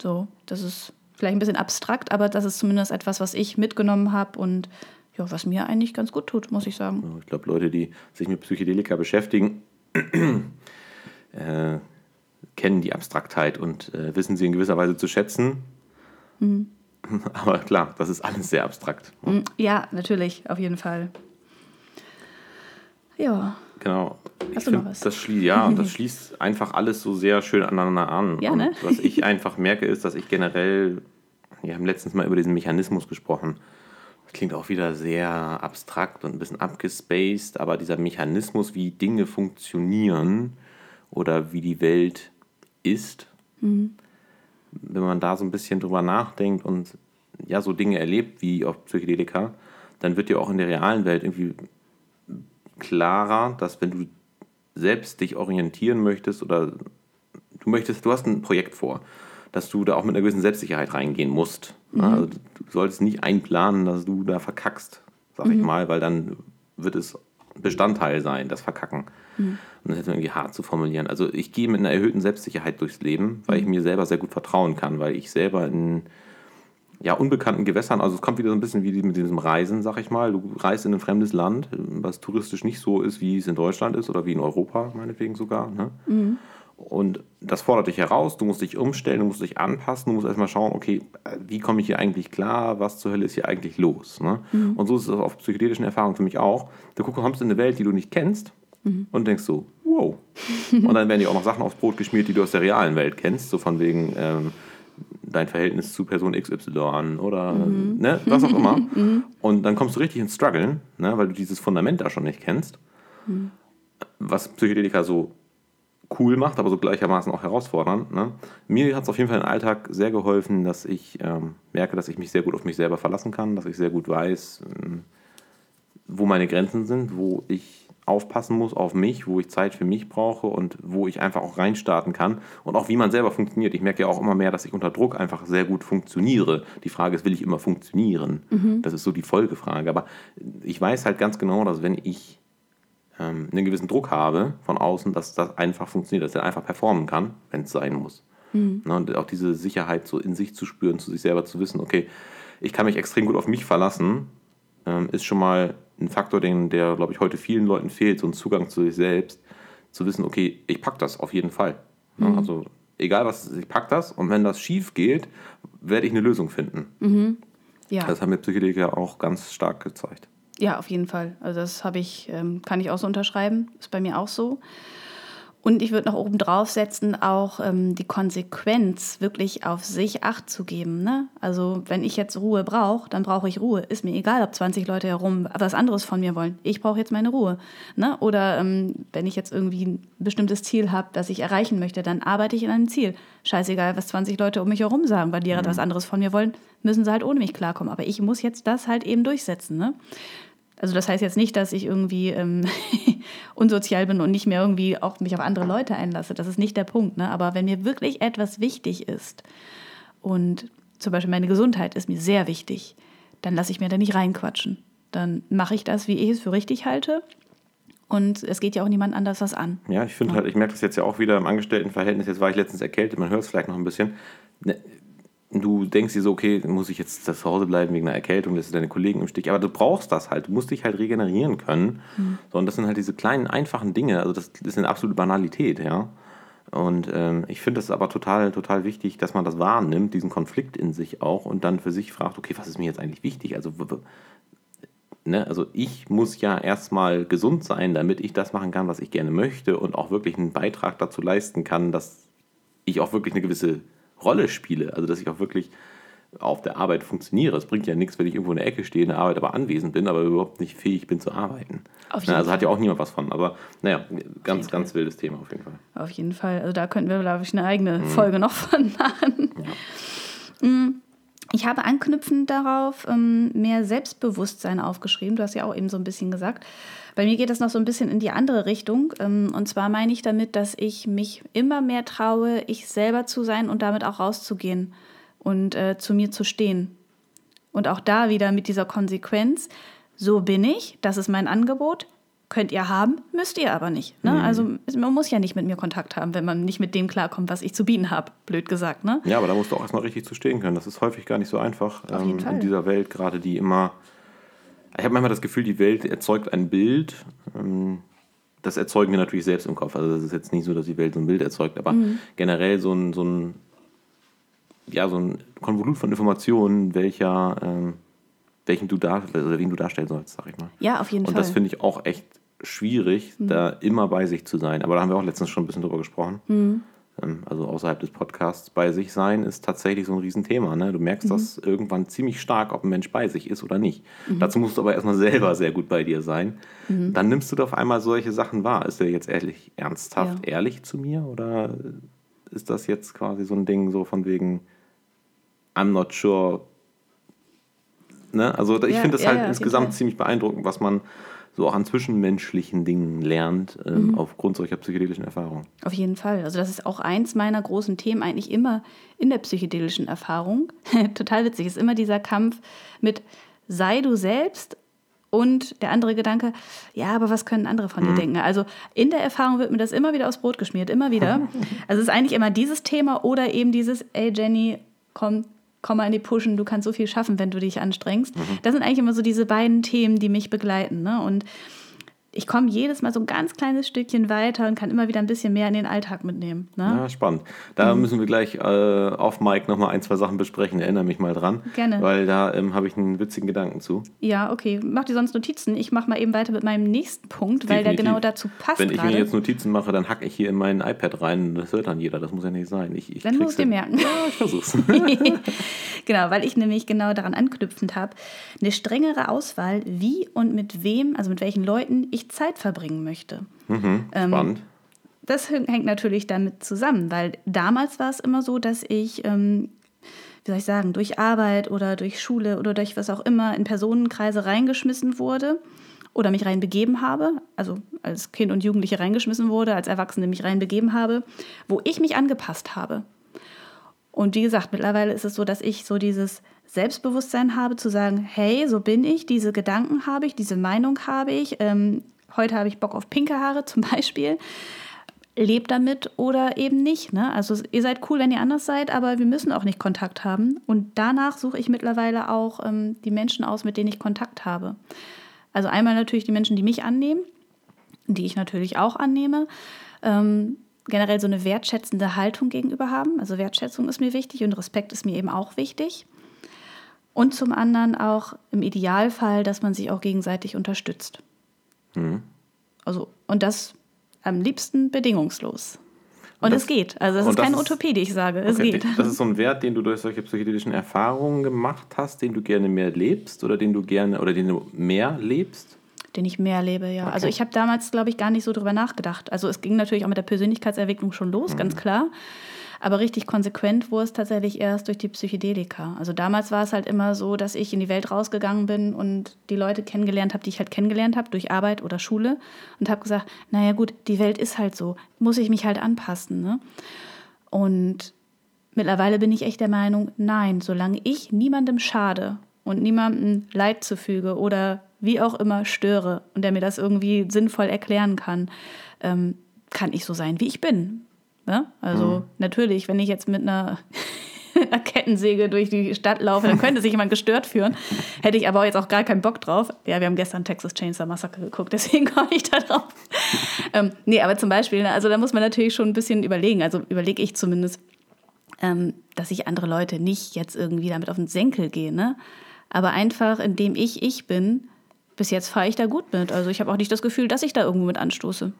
So, das ist vielleicht ein bisschen abstrakt, aber das ist zumindest etwas, was ich mitgenommen habe und ja, was mir eigentlich ganz gut tut, muss ich sagen. Ich glaube, Leute, die sich mit Psychedelika beschäftigen, äh, kennen die Abstraktheit und äh, wissen sie in gewisser Weise zu schätzen. Mhm. Aber klar, das ist alles sehr abstrakt. Mm, ja, natürlich, auf jeden Fall. Ja. Genau. Hast ich finde, das schließt, ja, das schließt einfach alles so sehr schön aneinander an. Ja, ne? Und was ich einfach merke, ist, dass ich generell, wir haben letztens mal über diesen Mechanismus gesprochen. Das klingt auch wieder sehr abstrakt und ein bisschen abgespaced, aber dieser Mechanismus, wie Dinge funktionieren oder wie die Welt ist, mhm wenn man da so ein bisschen drüber nachdenkt und ja, so Dinge erlebt wie auf Psychedelika, dann wird dir auch in der realen Welt irgendwie klarer, dass wenn du selbst dich orientieren möchtest oder du möchtest, du hast ein Projekt vor, dass du da auch mit einer gewissen Selbstsicherheit reingehen musst. Mhm. Also du solltest nicht einplanen, dass du da verkackst, sag mhm. ich mal, weil dann wird es Bestandteil sein, das Verkacken. Mhm. Und das ist irgendwie hart zu formulieren. Also ich gehe mit einer erhöhten Selbstsicherheit durchs Leben, weil ich mhm. mir selber sehr gut vertrauen kann, weil ich selber in ja, unbekannten Gewässern, also es kommt wieder so ein bisschen wie mit diesem Reisen, sag ich mal. Du reist in ein fremdes Land, was touristisch nicht so ist, wie es in Deutschland ist oder wie in Europa, meinetwegen sogar. Ne? Mhm. Und das fordert dich heraus, du musst dich umstellen, du musst dich anpassen, du musst erstmal schauen, okay, wie komme ich hier eigentlich klar, was zur Hölle ist hier eigentlich los. Ne? Mhm. Und so ist es auf psychedelischen Erfahrungen für mich auch. Du kommst in eine Welt, die du nicht kennst mhm. und denkst so, wow. und dann werden dir auch noch Sachen aufs Brot geschmiert, die du aus der realen Welt kennst, so von wegen ähm, dein Verhältnis zu Person XY oder mhm. ne, was auch immer. Mhm. Und dann kommst du richtig ins Struggeln, ne, weil du dieses Fundament da schon nicht kennst. Mhm. Was Psychedelika so cool macht, aber so gleichermaßen auch herausfordernd. Ne? Mir hat es auf jeden Fall im Alltag sehr geholfen, dass ich ähm, merke, dass ich mich sehr gut auf mich selber verlassen kann, dass ich sehr gut weiß, ähm, wo meine Grenzen sind, wo ich aufpassen muss auf mich, wo ich Zeit für mich brauche und wo ich einfach auch reinstarten kann und auch wie man selber funktioniert. Ich merke ja auch immer mehr, dass ich unter Druck einfach sehr gut funktioniere. Die Frage ist, will ich immer funktionieren? Mhm. Das ist so die Folgefrage. Aber ich weiß halt ganz genau, dass wenn ich ähm, einen gewissen Druck habe von außen, dass das einfach funktioniert, dass er einfach performen kann, wenn es sein muss. Mhm. Ne, und auch diese Sicherheit so in sich zu spüren, zu sich selber zu wissen, okay, ich kann mich extrem gut auf mich verlassen, ähm, ist schon mal ein Faktor, den, der, glaube ich, heute vielen Leuten fehlt, so ein Zugang zu sich selbst, zu wissen, okay, ich packe das auf jeden Fall. Ne, mhm. Also egal was, ich packe das und wenn das schief geht, werde ich eine Lösung finden. Mhm. Ja. Das haben mir Psychedeliker auch ganz stark gezeigt. Ja, auf jeden Fall. Also das habe ich, ähm, kann ich auch so unterschreiben. Ist bei mir auch so. Und ich würde noch oben drauf setzen, auch ähm, die Konsequenz, wirklich auf sich Acht zu geben. Ne? Also wenn ich jetzt Ruhe brauche, dann brauche ich Ruhe. Ist mir egal, ob 20 Leute herum was anderes von mir wollen. Ich brauche jetzt meine Ruhe. Ne? Oder ähm, wenn ich jetzt irgendwie ein bestimmtes Ziel habe, das ich erreichen möchte, dann arbeite ich in einem Ziel. Scheißegal, was 20 Leute um mich herum sagen, weil die mhm. etwas anderes von mir wollen, müssen sie halt ohne mich klarkommen. Aber ich muss jetzt das halt eben durchsetzen. Ne? Also das heißt jetzt nicht, dass ich irgendwie ähm, unsozial bin und nicht mehr irgendwie auch mich auf andere Leute einlasse. Das ist nicht der Punkt. Ne? Aber wenn mir wirklich etwas wichtig ist und zum Beispiel meine Gesundheit ist mir sehr wichtig, dann lasse ich mir da nicht reinquatschen. Dann mache ich das, wie ich es für richtig halte. Und es geht ja auch niemand anders was an. Ja, ich finde ja. halt, ich merke das jetzt ja auch wieder im Angestelltenverhältnis. Jetzt war ich letztens erkältet, man hört es vielleicht noch ein bisschen. Du denkst dir so, okay, muss ich jetzt zu Hause bleiben wegen einer Erkältung, lässt du deine Kollegen im Stich. Aber du brauchst das halt. Du musst dich halt regenerieren können. Mhm. So, und das sind halt diese kleinen, einfachen Dinge. Also das, das ist eine absolute Banalität, ja. Und ähm, ich finde es aber total, total wichtig, dass man das wahrnimmt, diesen Konflikt in sich auch und dann für sich fragt, okay, was ist mir jetzt eigentlich wichtig? Also, ne, also ich muss ja erstmal gesund sein, damit ich das machen kann, was ich gerne möchte und auch wirklich einen Beitrag dazu leisten kann, dass ich auch wirklich eine gewisse Rolle spiele. Also dass ich auch wirklich auf der Arbeit funktioniere. Es bringt ja nichts, wenn ich irgendwo in der Ecke stehe, in der Arbeit aber anwesend bin, aber überhaupt nicht fähig bin zu arbeiten. Na, also hat ja auch niemand was von. Aber naja, ganz, ganz Fall. wildes Thema auf jeden Fall. Auf jeden Fall. Also da könnten wir, glaube ich, eine eigene mhm. Folge noch von machen. Ja. Mm, ich habe anknüpfend darauf ähm, mehr Selbstbewusstsein aufgeschrieben. Du hast ja auch eben so ein bisschen gesagt. Bei mir geht das noch so ein bisschen in die andere Richtung. Ähm, und zwar meine ich damit, dass ich mich immer mehr traue, ich selber zu sein und damit auch rauszugehen und äh, zu mir zu stehen. Und auch da wieder mit dieser Konsequenz, so bin ich, das ist mein Angebot, könnt ihr haben, müsst ihr aber nicht. Ne? Mhm. Also man muss ja nicht mit mir Kontakt haben, wenn man nicht mit dem klarkommt, was ich zu bieten habe, blöd gesagt. Ne? Ja, aber da musst du auch erstmal richtig zu stehen können. Das ist häufig gar nicht so einfach ähm, in dieser Welt, gerade die immer ich habe manchmal das Gefühl, die Welt erzeugt ein Bild. Ähm, das erzeugen wir natürlich selbst im Kopf. Also das ist jetzt nicht so, dass die Welt so ein Bild erzeugt, aber mhm. generell so ein, so ein, ja, so ein Konvolut von Informationen, welcher, ähm, welchen du dar oder wen du darstellen sollst, sag ich mal. Ja, auf jeden Und Fall. Und das finde ich auch echt schwierig, mhm. da immer bei sich zu sein. Aber da haben wir auch letztens schon ein bisschen drüber gesprochen. Mhm. Ähm, also außerhalb des Podcasts, bei sich sein ist tatsächlich so ein Riesenthema. Ne? Du merkst mhm. das irgendwann ziemlich stark, ob ein Mensch bei sich ist oder nicht. Mhm. Dazu musst du aber erstmal selber sehr gut bei dir sein. Mhm. Dann nimmst du auf einmal solche Sachen wahr. Ist der jetzt ehrlich, ernsthaft ja. ehrlich zu mir oder ist das jetzt quasi so ein Ding so von wegen I'm not sure? Ne? Also ich ja, finde das ja, halt insgesamt ziemlich beeindruckend, was man so auch an zwischenmenschlichen Dingen lernt, ähm, mhm. aufgrund solcher psychedelischen Erfahrungen. Auf jeden Fall. Also das ist auch eins meiner großen Themen eigentlich immer in der psychedelischen Erfahrung. Total witzig ist immer dieser Kampf mit sei du selbst und der andere Gedanke, ja, aber was können andere von mhm. dir denken? Also in der Erfahrung wird mir das immer wieder aufs Brot geschmiert, immer wieder. Also es ist eigentlich immer dieses Thema oder eben dieses, ey Jenny, komm, komm mal in die Pushen, du kannst so viel schaffen, wenn du dich anstrengst. Mhm. Das sind eigentlich immer so diese beiden Themen, die mich begleiten. Ne? Und ich komme jedes Mal so ein ganz kleines Stückchen weiter und kann immer wieder ein bisschen mehr in den Alltag mitnehmen. Ne? Ja, spannend. Da mhm. müssen wir gleich äh, auf Mike nochmal ein, zwei Sachen besprechen. Erinnere mich mal dran. Gerne. Weil da ähm, habe ich einen witzigen Gedanken zu. Ja, okay. Mach dir sonst Notizen. Ich mache mal eben weiter mit meinem nächsten Punkt, weil Definitiv. der genau dazu passt. Wenn ich grade. mir jetzt Notizen mache, dann hacke ich hier in mein iPad rein. Das hört dann jeder. Das muss ja nicht sein. Ich, ich dann musst du dir merken. Ja, ich versuch's. genau, weil ich nämlich genau daran anknüpfend habe. Eine strengere Auswahl, wie und mit wem, also mit welchen Leuten ich Zeit verbringen möchte. Mhm, ähm, spannend. Ähm, das hängt natürlich damit zusammen, weil damals war es immer so, dass ich, ähm, wie soll ich sagen, durch Arbeit oder durch Schule oder durch was auch immer in Personenkreise reingeschmissen wurde oder mich reinbegeben habe, also als Kind und Jugendliche reingeschmissen wurde, als Erwachsene mich reinbegeben habe, wo ich mich angepasst habe. Und wie gesagt, mittlerweile ist es so, dass ich so dieses Selbstbewusstsein habe, zu sagen, hey, so bin ich, diese Gedanken habe ich, diese Meinung habe ich, ähm, heute habe ich Bock auf pinke Haare zum Beispiel. Lebt damit oder eben nicht. Ne? Also ihr seid cool, wenn ihr anders seid, aber wir müssen auch nicht Kontakt haben. Und danach suche ich mittlerweile auch ähm, die Menschen aus, mit denen ich Kontakt habe. Also einmal natürlich die Menschen, die mich annehmen, die ich natürlich auch annehme. Ähm, generell so eine wertschätzende Haltung gegenüber haben. Also Wertschätzung ist mir wichtig und Respekt ist mir eben auch wichtig. Und zum anderen auch im Idealfall, dass man sich auch gegenseitig unterstützt. Mhm. Also, und das am liebsten bedingungslos. Und, das, es geht. Also es ist keine Utopie, die ich sage. Es okay, geht. Das ist so ein Wert, den du durch solche psychedelischen Erfahrungen gemacht hast, den du gerne mehr lebst oder den du gerne oder den du mehr lebst? Den ich mehr lebe, ja. Also okay. Also ich habe damals, glaube ich, gar nicht so drüber nachgedacht. Also es ging natürlich auch mit der Persönlichkeitsentwicklung schon los, mhm. ganz klar. Aber richtig konsequent wurde es tatsächlich erst durch die Psychedelika. Also damals war es halt immer so, dass ich in die Welt rausgegangen bin und die Leute kennengelernt habe, die ich halt kennengelernt habe durch Arbeit oder Schule und habe gesagt, naja gut, die Welt ist halt so, muss ich mich halt anpassen. Ne? Und mittlerweile bin ich echt der Meinung, nein, solange ich niemandem schade und niemandem Leid zufüge oder wie auch immer störe und der mir das irgendwie sinnvoll erklären kann, ähm, kann ich so sein, wie ich bin. Ne? Also mhm. natürlich, wenn ich jetzt mit einer, einer, Kettensäge durch die Stadt laufe, dann könnte sich jemand gestört führen. Hätte ich aber jetzt auch gar keinen Bock drauf. Ja, wir haben gestern Texas Chainsaw Massacre geguckt, deswegen komme ich da drauf. ähm, nee, aber zum Beispiel, ne, also da muss man natürlich schon ein bisschen überlegen. Also überlege ich zumindest, ähm, dass ich andere Leute nicht jetzt irgendwie damit auf den Senkel gehe. Ne? Aber einfach, indem ich ich bin, bis jetzt fahre ich da gut mit. Also ich habe auch nicht das Gefühl, dass ich da irgendwo mit anstoße.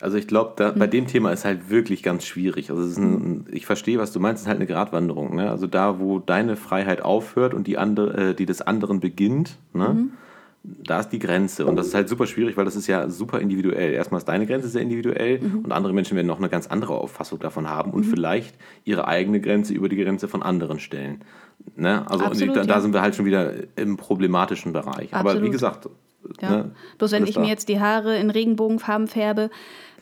Also ich glaube, hm. bei dem Thema ist halt wirklich ganz schwierig. Also ein, ich verstehe, was du meinst, es ist halt eine Gratwanderung. Ne? Also da, wo deine Freiheit aufhört und die, andere, äh, die des anderen beginnt, ne? Mhm. Da ist die Grenze. Und das ist halt super schwierig, weil das ist ja super individuell. Erstmal ist deine Grenze sehr individuell mhm. und andere Menschen werden noch eine ganz andere Auffassung davon haben und mhm. vielleicht ihre eigene Grenze über die Grenze von anderen stellen. Ne? Also Absolut, da, da, sind wir halt schon wieder im problematischen Bereich. Absolut. Aber wie gesagt. Ja. Ne, Bloß wenn ich da. mir jetzt die Haare in Regenbogenfarben färbe,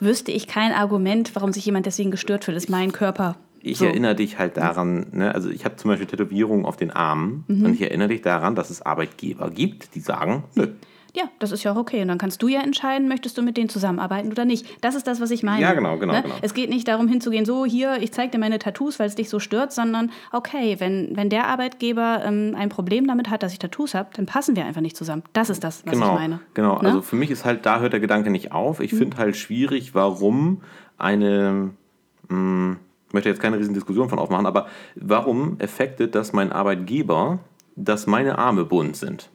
wüsste ich kein Argument, warum sich jemand deswegen gestört fühlt. Das ist mein Körper. Ich so. erinnere dich halt daran, ne? also ich habe zum Beispiel Tätowierungen auf den Armen mhm. und ich erinnere dich daran, dass es Arbeitgeber gibt, die sagen, nö, ja, das ist ja auch okay. Und dann kannst du ja entscheiden, möchtest du mit denen zusammenarbeiten oder nicht. Das ist das, was ich meine. Ja, genau, genau, ne? genau. Es geht nicht darum hinzugehen, so hier, ich zeige dir meine Tattoos, weil es dich so stört, sondern okay, wenn, wenn der Arbeitgeber ähm, ein Problem damit hat, dass ich Tattoos habe, dann passen wir einfach nicht zusammen. Das ist das, was genau, ich meine. Genau, ne? also für mich ist halt, da hört der Gedanke nicht auf. Ich mhm. finde halt schwierig, warum eine... Mh, ich möchte jetzt keine riesen Diskussion von aufmachen, aber warum effektet das mein Arbeitgeber, dass meine Arme bunt sind?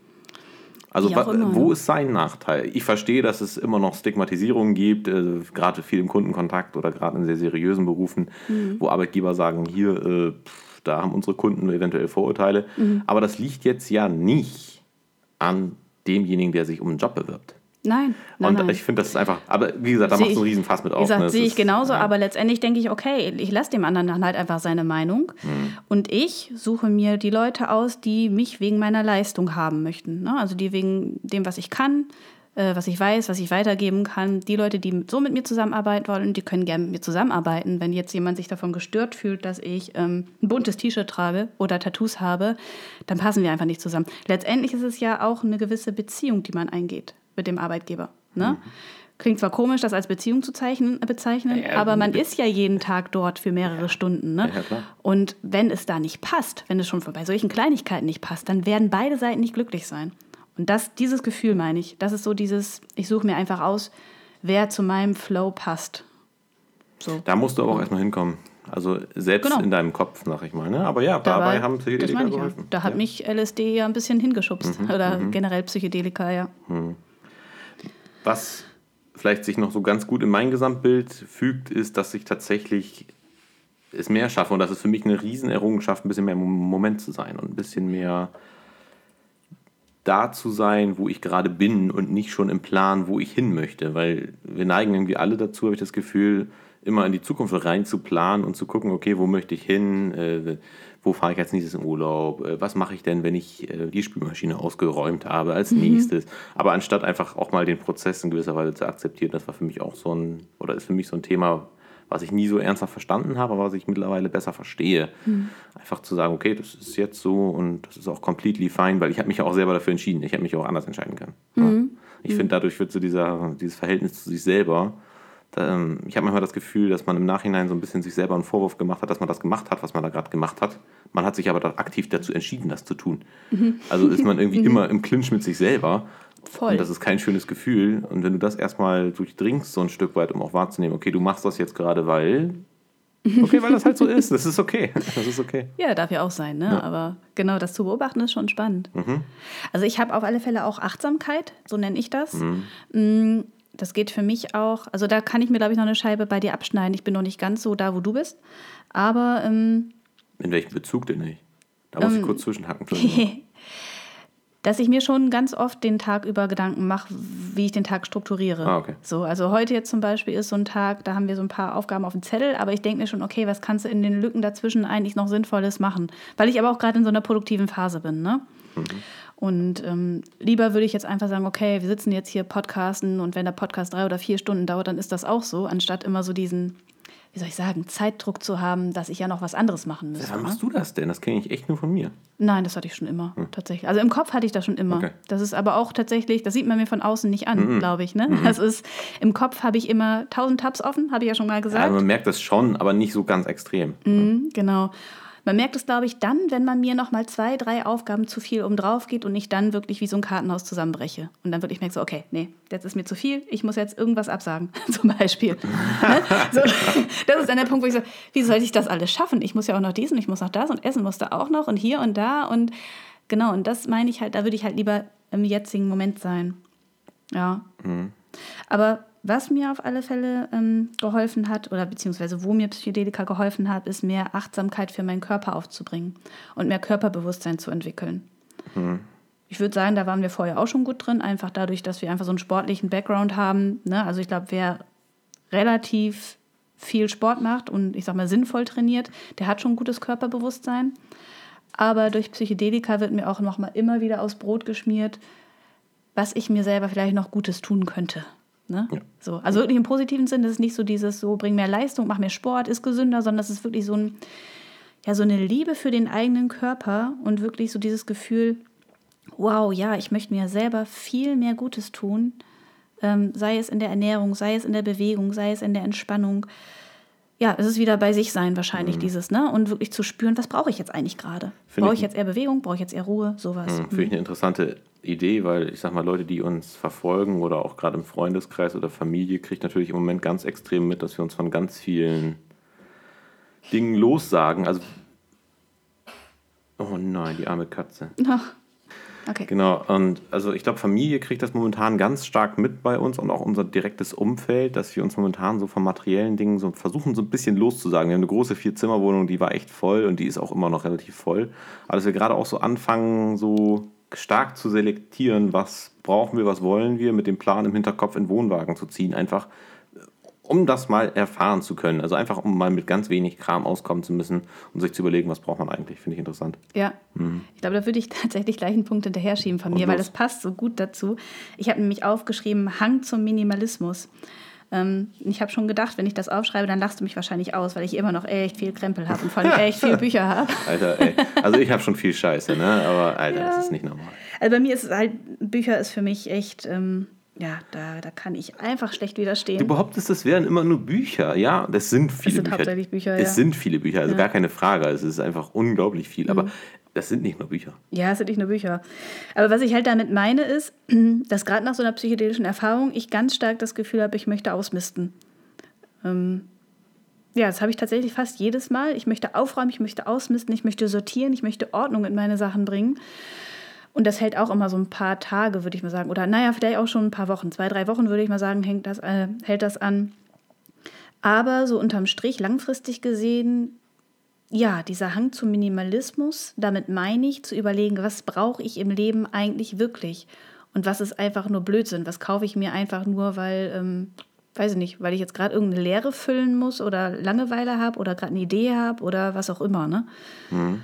Also wo ne? ist sein Nachteil? Ich verstehe, dass es immer noch Stigmatisierungen gibt, äh, gerade viel im Kundenkontakt oder gerade in sehr seriösen Berufen, mhm. wo Arbeitgeber sagen, hier, äh, pff, da haben unsere Kunden eventuell Vorurteile. Mhm. Aber das liegt jetzt ja nicht an demjenigen, der sich um einen Job bewirbt. Nein, nein. Und nein. ich finde, das ist einfach, aber wie gesagt, da machst du einen Riesenfass mit auf. Wie gesagt, ne? sehe ich genauso, ja. aber letztendlich denke ich, okay, ich lasse dem anderen dann halt einfach seine Meinung. Hm. Und ich suche mir die Leute aus, die mich wegen meiner Leistung haben möchten. Ne? Also die wegen dem, was ich kann, äh, was ich weiß, was ich weitergeben kann. Die Leute, die so mit mir zusammenarbeiten wollen, die können gerne mit mir zusammenarbeiten. Wenn jetzt jemand sich davon gestört fühlt, dass ich ähm, ein buntes T-Shirt trage oder Tattoos habe, dann passen wir einfach nicht zusammen. Letztendlich ist es ja auch eine gewisse Beziehung, die man eingeht mit dem Arbeitgeber. Ne? Mhm. Klingt zwar komisch, das als Beziehung zu zeichnen, bezeichnen, ja, aber man ist ja jeden Tag dort für mehrere ja. Stunden. Ne? Ja, und wenn es da nicht passt, wenn es schon bei solchen Kleinigkeiten nicht passt, dann werden beide Seiten nicht glücklich sein. Und das, dieses Gefühl meine ich. Das ist so dieses, ich suche mir einfach aus, wer zu meinem Flow passt. So. Da musst du aber auch erstmal hinkommen. Also selbst genau. in deinem Kopf, sag ich mal. Ne? Aber ja, dabei, dabei haben Psychedelika geholfen. Ja. Da hat mich LSD ja ein bisschen hingeschubst. Mhm, Oder mhm. generell Psychedelika, ja. Mhm. Was vielleicht sich noch so ganz gut in mein Gesamtbild fügt, ist, dass ich tatsächlich es mehr schaffe und das ist für mich eine Riesenerrungenschaft, ein bisschen mehr im Moment zu sein und ein bisschen mehr da zu sein, wo ich gerade bin und nicht schon im Plan, wo ich hin möchte, weil wir neigen irgendwie alle dazu, habe ich das Gefühl, immer in die Zukunft rein zu planen und zu gucken, okay, wo möchte ich hin, äh, wo fahre ich als nächstes in Urlaub, äh, was mache ich denn, wenn ich äh, die Spülmaschine ausgeräumt habe als mhm. nächstes. Aber anstatt einfach auch mal den Prozess in gewisser Weise zu akzeptieren, das war für mich auch so ein, oder ist für mich so ein Thema, was ich nie so ernsthaft verstanden habe, aber was ich mittlerweile besser verstehe. Mhm. Einfach zu sagen, okay, das ist jetzt so und das ist auch completely fine, weil ich habe mich ja auch selber dafür entschieden. Ich hätte mich auch anders entscheiden können. Mhm. Ja. Ich mhm. finde, dadurch wird so dieser, dieses Verhältnis zu sich selber ähm, ich habe manchmal das Gefühl, dass man im Nachhinein so ein bisschen sich selber einen Vorwurf gemacht hat, dass man das gemacht hat, was man da gerade gemacht hat. Man hat sich aber aktiv dazu entschieden, das zu tun. Mhm. Also ist man irgendwie mhm. immer im Clinch mit sich selber. Voll. Und das ist kein schönes Gefühl. Und wenn du das erstmal durchdringst, so ein Stück weit, um auch wahrzunehmen, okay, du machst das jetzt gerade, weil. Okay, weil das halt so ist. Das ist okay. Das ist okay. Ja, darf ja auch sein, ne? Ja. Aber genau, das zu beobachten ist schon spannend. Mhm. Also ich habe auf alle Fälle auch Achtsamkeit, so nenne ich das. Mhm. Das geht für mich auch. Also da kann ich mir, glaube ich, noch eine Scheibe bei dir abschneiden. Ich bin noch nicht ganz so da, wo du bist. Aber. Ähm, In welchem Bezug denn nicht? Da muss ähm, ich kurz zwischenhacken. dass ich mir schon ganz oft den Tag über Gedanken mache, wie ich den Tag strukturiere. Ah, okay. So, also heute jetzt zum Beispiel ist so ein Tag, da haben wir so ein paar Aufgaben auf dem Zettel, aber ich denke mir schon, okay, was kannst du in den Lücken dazwischen eigentlich noch Sinnvolles machen? Weil ich aber auch gerade in so einer produktiven Phase bin. Ne? Mhm. Und ähm, lieber würde ich jetzt einfach sagen, okay, wir sitzen jetzt hier podcasten und wenn der Podcast drei oder vier Stunden dauert, dann ist das auch so, anstatt immer so diesen, wie soll ich sagen, Zeitdruck zu haben, dass ich ja noch was anderes machen müsste. Ja, machst ne? du das denn? Das kenne ich echt nur von mir. Nein, das hatte ich schon immer, hm. tatsächlich. Also im Kopf hatte ich das schon immer. Okay. Das ist aber auch tatsächlich, das sieht man mir von außen nicht an, mhm. glaube ich. Ne? Mhm. Das ist, im Kopf habe ich immer tausend Tabs offen, habe ich ja schon mal gesagt. Ja, man merkt das schon, aber nicht so ganz extrem. Mhm, genau. Man merkt es, glaube ich, dann, wenn man mir noch mal zwei, drei Aufgaben zu viel um drauf geht und ich dann wirklich wie so ein Kartenhaus zusammenbreche. Und dann wirklich merke so, okay, nee, jetzt ist mir zu viel, ich muss jetzt irgendwas absagen, zum Beispiel. Ne? so, das ist dann der Punkt, wo ich so, wie soll ich das alles schaffen? Ich muss ja auch noch diesen, ich muss noch das und essen musste auch noch und hier und da und genau, und das meine ich halt, da würde ich halt lieber im jetzigen Moment sein. Ja. Mhm. Aber was mir auf alle Fälle ähm, geholfen hat, oder beziehungsweise wo mir Psychedelika geholfen hat, ist mehr Achtsamkeit für meinen Körper aufzubringen und mehr Körperbewusstsein zu entwickeln. Mhm. Ich würde sagen, da waren wir vorher auch schon gut drin, einfach dadurch, dass wir einfach so einen sportlichen Background haben. Ne? Also ich glaube, wer relativ viel Sport macht und ich sag mal sinnvoll trainiert, der hat schon gutes Körperbewusstsein. Aber durch Psychedelika wird mir auch noch mal immer wieder aus Brot geschmiert, was ich mir selber vielleicht noch Gutes tun könnte. Ne? Ja. So, also wirklich im positiven Sinn, das ist nicht so dieses so, bring mehr Leistung, mach mehr Sport, ist gesünder, sondern das ist wirklich so ein, ja, so eine Liebe für den eigenen Körper und wirklich so dieses Gefühl, wow, ja, ich möchte mir selber viel mehr Gutes tun, ähm, sei es in der Ernährung, sei es in der Bewegung, sei es in der Entspannung. Ja, es ist wieder bei sich sein wahrscheinlich mhm. dieses, ne? Und wirklich zu spüren, was brauche ich jetzt eigentlich gerade? Brauche ich jetzt eher Bewegung? Brauche ich jetzt eher Ruhe? Sowas. Mhm, Finde ich eine interessante Idee, weil ich sag mal, Leute, die uns verfolgen oder auch gerade im Freundeskreis oder Familie, kriegt natürlich im Moment ganz extrem mit, dass wir uns von ganz vielen Dingen lossagen. Also, oh nein, die arme Katze. Ach. Okay. Genau, und also ich glaube, Familie kriegt das momentan ganz stark mit bei uns und auch unser direktes Umfeld, dass wir uns momentan so von materiellen Dingen so versuchen, so ein bisschen loszusagen. Wir haben eine große Vier-Zimmer-Wohnung, die war echt voll und die ist auch immer noch relativ voll. Aber dass wir gerade auch so anfangen, so stark zu selektieren, was brauchen wir, was wollen wir, mit dem Plan im Hinterkopf in Wohnwagen zu ziehen, einfach um das mal erfahren zu können. Also einfach, um mal mit ganz wenig Kram auskommen zu müssen und sich zu überlegen, was braucht man eigentlich, finde ich interessant. Ja, mhm. ich glaube, da würde ich tatsächlich gleich einen Punkt hinterher schieben von mir, weil das passt so gut dazu. Ich habe nämlich aufgeschrieben, Hang zum Minimalismus. Ähm, ich habe schon gedacht, wenn ich das aufschreibe, dann lachst du mich wahrscheinlich aus, weil ich immer noch echt viel Krempel habe und vor allem echt viele Bücher habe. Alter, ey. Also ich habe schon viel Scheiße, ne? Aber Alter, ja. das ist nicht normal. Also bei mir ist es halt, Bücher ist für mich echt. Ähm, ja, da, da kann ich einfach schlecht widerstehen. Du behauptest, das wären immer nur Bücher. Ja, das sind viele es sind Bücher. Hauptsächlich Bücher es ja. sind viele Bücher, also ja. gar keine Frage. Es ist einfach unglaublich viel. Mhm. Aber das sind nicht nur Bücher. Ja, es sind nicht nur Bücher. Aber was ich halt damit meine, ist, dass gerade nach so einer psychedelischen Erfahrung ich ganz stark das Gefühl habe, ich möchte ausmisten. Ähm, ja, das habe ich tatsächlich fast jedes Mal. Ich möchte aufräumen, ich möchte ausmisten, ich möchte sortieren, ich möchte Ordnung in meine Sachen bringen. Und das hält auch immer so ein paar Tage, würde ich mal sagen. Oder naja, vielleicht auch schon ein paar Wochen. Zwei, drei Wochen würde ich mal sagen, hängt das, äh, hält das an. Aber so unterm Strich, langfristig gesehen, ja, dieser Hang zum Minimalismus, damit meine ich zu überlegen, was brauche ich im Leben eigentlich wirklich und was ist einfach nur Blödsinn, was kaufe ich mir einfach nur, weil, ähm, weiß ich nicht, weil ich jetzt gerade irgendeine Leere füllen muss oder Langeweile habe oder gerade eine Idee habe oder was auch immer. Ne? Mhm.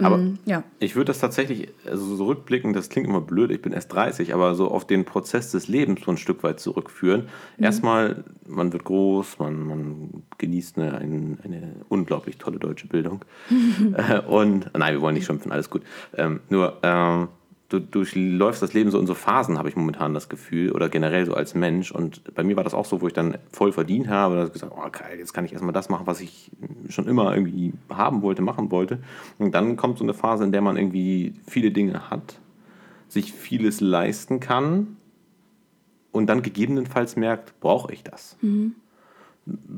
Aber mm, ja. ich würde das tatsächlich, also so rückblicken, das klingt immer blöd, ich bin erst 30, aber so auf den Prozess des Lebens so ein Stück weit zurückführen. Mhm. Erstmal, man wird groß, man, man genießt eine, eine, eine unglaublich tolle deutsche Bildung. äh, und, nein, wir wollen nicht schimpfen, alles gut. Ähm, nur, ähm, du durchläufst das Leben so in so Phasen, habe ich momentan das Gefühl, oder generell so als Mensch. Und bei mir war das auch so, wo ich dann voll verdient habe, und gesagt, oh geil, jetzt kann ich erstmal das machen, was ich schon immer irgendwie haben wollte, machen wollte. Und dann kommt so eine Phase, in der man irgendwie viele Dinge hat, sich vieles leisten kann und dann gegebenenfalls merkt, brauche ich das? Mhm.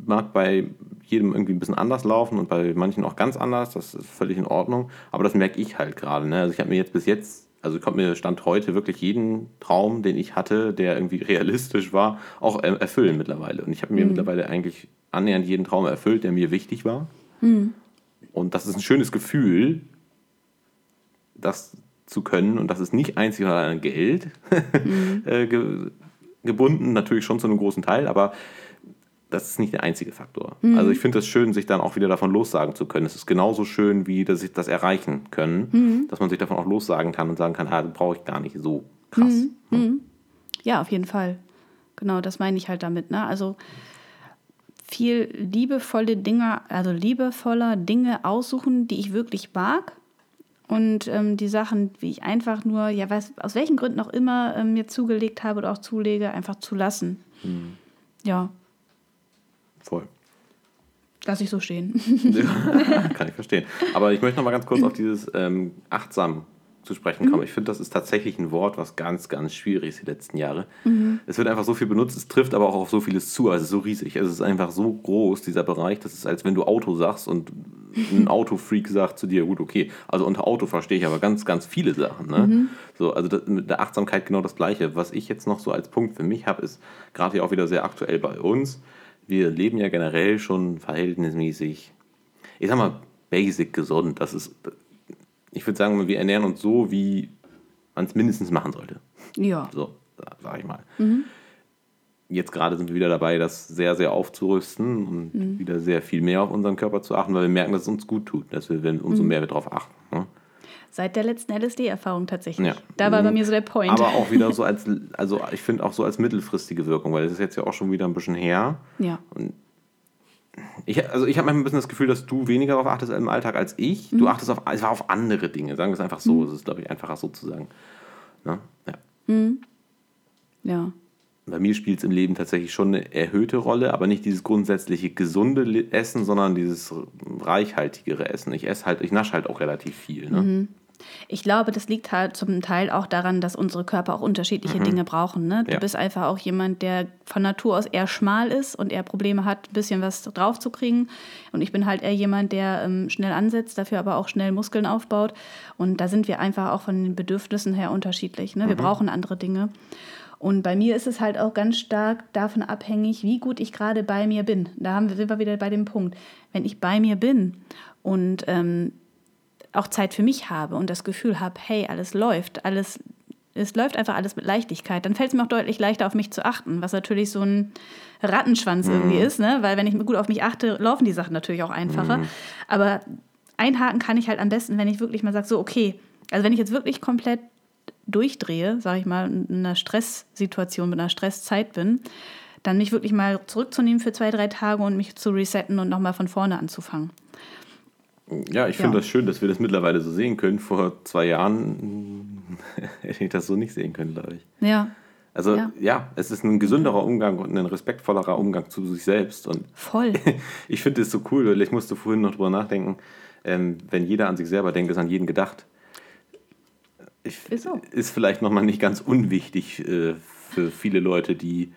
Mag bei jedem irgendwie ein bisschen anders laufen und bei manchen auch ganz anders, das ist völlig in Ordnung, aber das merke ich halt gerade. Ne? Also ich habe mir jetzt bis jetzt also kommt mir Stand heute wirklich jeden Traum, den ich hatte, der irgendwie realistisch war, auch erfüllen mittlerweile. Und ich habe mir mhm. mittlerweile eigentlich annähernd jeden Traum erfüllt, der mir wichtig war. Mhm. Und das ist ein schönes Gefühl, das zu können. Und das ist nicht einzig an Geld mhm. Äh, gebunden, natürlich schon zu einem großen Teil, aber das ist nicht der einzige Faktor. Mhm. Also ich finde es schön, sich dann auch wieder davon lossagen zu können. Es ist genauso schön, wie dass ich das erreichen können, mhm. dass man sich davon auch lossagen kann und sagen kann, ah, das brauche ich gar nicht so krass. Mhm. mhm. Ja, auf jeden Fall. Genau, das meine ich halt damit. Ne? Also viel liebevolle Dinge, also liebevoller Dinge aussuchen, die ich wirklich mag. Und ähm, die Sachen, wie ich einfach nur, ja, weiß, aus welchen Gründen auch immer ähm, mir zugelegt habe oder auch zulege, einfach zu lassen. Mhm. Ja, Voll. Lass ich so stehen. kann ich verstehen. Aber ich möchte noch mal ganz kurz auf dieses ähm, achtsam zu sprechen kommen. Mhm. Ich finde, das ist tatsächlich ein Wort, was ganz, ganz schwierig ist die letzten Jahre. Mhm. Es wird einfach so viel benutzt, es trifft aber auch auf so vieles zu. Also so riesig. Es ist einfach so groß, dieser Bereich. Das ist, als wenn du Auto sagst und ein Autofreak sagt zu dir, gut, okay, also unter Auto verstehe ich aber ganz, ganz viele Sachen. Ne? Mhm. So, also das, mit der Achtsamkeit genau das Gleiche. Was ich jetzt noch so als Punkt für mich habe, ist gerade hier auch wieder sehr aktuell bei uns wir leben ja generell schon verhältnismäßig, ich sag mal, basic gesund. Das ist, ich würde sagen, wir ernähren uns so, wie man es mindestens machen sollte. Ja. So, sag ich mal. Mhm. Jetzt gerade sind wir wieder dabei, das sehr, sehr aufzurüsten und mhm. wieder sehr viel mehr auf unseren Körper zu achten, weil wir merken, dass es uns gut tut, dass wir, wenn, umso mhm. mehr wir darauf achten. Seit der letzten LSD-Erfahrung tatsächlich. Ja. Da war bei mir so der Point. Aber auch wieder so als, also ich finde auch so als mittelfristige Wirkung, weil es ist jetzt ja auch schon wieder ein bisschen her. Ja. Und ich, also ich habe manchmal ein bisschen das Gefühl, dass du weniger darauf achtest im Alltag als ich. Mhm. Du achtest auf, also auf andere Dinge, sagen wir es einfach so. Mhm. Es ist, glaube ich, einfacher so zu sagen. Ne? Ja. Mhm. ja. Bei mir spielt es im Leben tatsächlich schon eine erhöhte Rolle, aber nicht dieses grundsätzliche gesunde Essen, sondern dieses reichhaltigere Essen. Ich esse halt, ich nasche halt auch relativ viel. Ne? Mhm. Ich glaube, das liegt halt zum Teil auch daran, dass unsere Körper auch unterschiedliche mhm. Dinge brauchen. Ne? Du ja. bist einfach auch jemand, der von Natur aus eher schmal ist und eher Probleme hat, ein bisschen was drauf zu kriegen. Und ich bin halt eher jemand, der ähm, schnell ansetzt, dafür aber auch schnell Muskeln aufbaut. Und da sind wir einfach auch von den Bedürfnissen her unterschiedlich. Ne? Wir mhm. brauchen andere Dinge. Und bei mir ist es halt auch ganz stark davon abhängig, wie gut ich gerade bei mir bin. Da haben wir, sind wir wieder bei dem Punkt. Wenn ich bei mir bin und ähm, auch Zeit für mich habe und das Gefühl habe, hey, alles läuft, alles, es läuft einfach alles mit Leichtigkeit, dann fällt es mir auch deutlich leichter, auf mich zu achten, was natürlich so ein Rattenschwanz mhm. irgendwie ist, ne? weil wenn ich gut auf mich achte, laufen die Sachen natürlich auch einfacher. Mhm. Aber einhaken kann ich halt am besten, wenn ich wirklich mal sage, so, okay, also wenn ich jetzt wirklich komplett durchdrehe, sage ich mal, in einer Stresssituation, mit einer Stresszeit bin, dann mich wirklich mal zurückzunehmen für zwei, drei Tage und mich zu resetten und nochmal von vorne anzufangen. Ja, ich finde ja. das schön, dass wir das mittlerweile so sehen können. Vor zwei Jahren hätte ich das so nicht sehen können, glaube ich. Ja. Also Ja. ja. es ist ein gesünderer Umgang und ein respektvollerer Umgang zu sich selbst. Und Voll. ich finde es so cool, weil ich musste vorhin noch drüber nachdenken, ähm, wenn jeder an sich selber denkt, ist an jeden gedacht. Ist so. ist vielleicht nochmal nicht ganz unwichtig äh, für viele Leute, die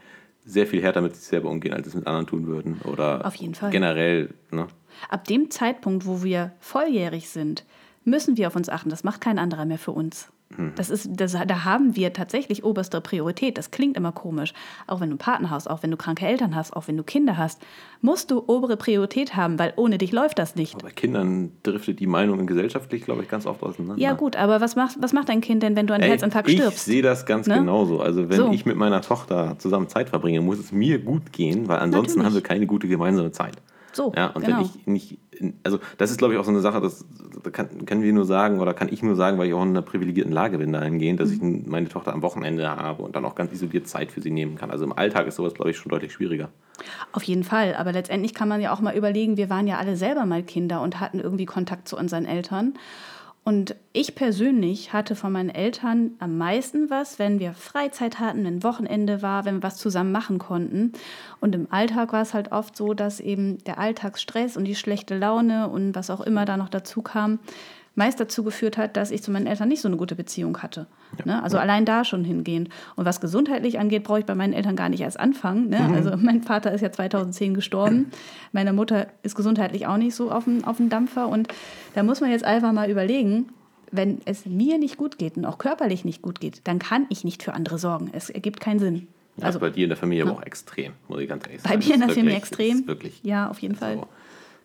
sehr viel härter mit sich selber umgehen, als es mit anderen tun würden. Oder Auf jeden Fall. generell. Ne? Ab dem Zeitpunkt, wo wir volljährig sind, müssen wir auf uns achten. Das macht kein anderer mehr für uns. Das ist, das, da haben wir tatsächlich oberste Priorität. Das klingt immer komisch. Auch wenn du einen Partner hast, auch wenn du kranke Eltern hast, auch wenn du Kinder hast, musst du obere Priorität haben, weil ohne dich läuft das nicht. Aber bei Kindern driftet die Meinung gesellschaftlich, glaube ich, ganz oft auseinander. Ja gut, aber was macht, was macht dein Kind denn, wenn du an Herzinfarkt ich stirbst? sehe das ganz Ne? genauso. Also wenn So. ich mit meiner Tochter zusammen Zeit verbringe, muss es mir gut gehen, weil ansonsten Natürlich. haben wir keine gute gemeinsame Zeit. So, Ja, und genau. wenn ich nicht, also das ist glaube ich auch so eine Sache, das, da kann, können wir nur sagen oder kann ich nur sagen, weil ich auch in einer privilegierten Lage bin dahingehend, dass Mhm. ich meine Tochter am Wochenende habe und dann auch ganz isoliert Zeit für sie nehmen kann. Also im Alltag ist sowas glaube ich schon deutlich schwieriger. Auf jeden Fall, aber letztendlich kann man ja auch mal überlegen, wir waren ja alle selber mal Kinder und hatten irgendwie Kontakt zu unseren Eltern. Und ich persönlich hatte von meinen Eltern am meisten was, wenn wir Freizeit hatten, wenn Wochenende war, wenn wir was zusammen machen konnten. Und im Alltag war es halt oft so, dass eben der Alltagsstress und die schlechte Laune und was auch immer da noch dazu kam, meist dazu geführt hat, dass ich zu meinen Eltern nicht so eine gute Beziehung hatte. Ne? Also allein da schon hingehend. Und was gesundheitlich angeht, brauche ich bei meinen Eltern gar nicht erst anfangen. Ne? Also mein Vater ist ja 2010 gestorben. Meine Mutter ist gesundheitlich auch nicht so auf dem, auf dem Dampfer. Und da muss man jetzt einfach mal überlegen, wenn es mir nicht gut geht und auch körperlich nicht gut geht, dann kann ich nicht für andere sorgen. Es ergibt keinen Sinn. Ja, Also bei dir in der Familie aber auch extrem, muss ich ganz ehrlich bei sagen. mir in der Familie extrem. wirklich Ja, auf jeden Fall. so, habe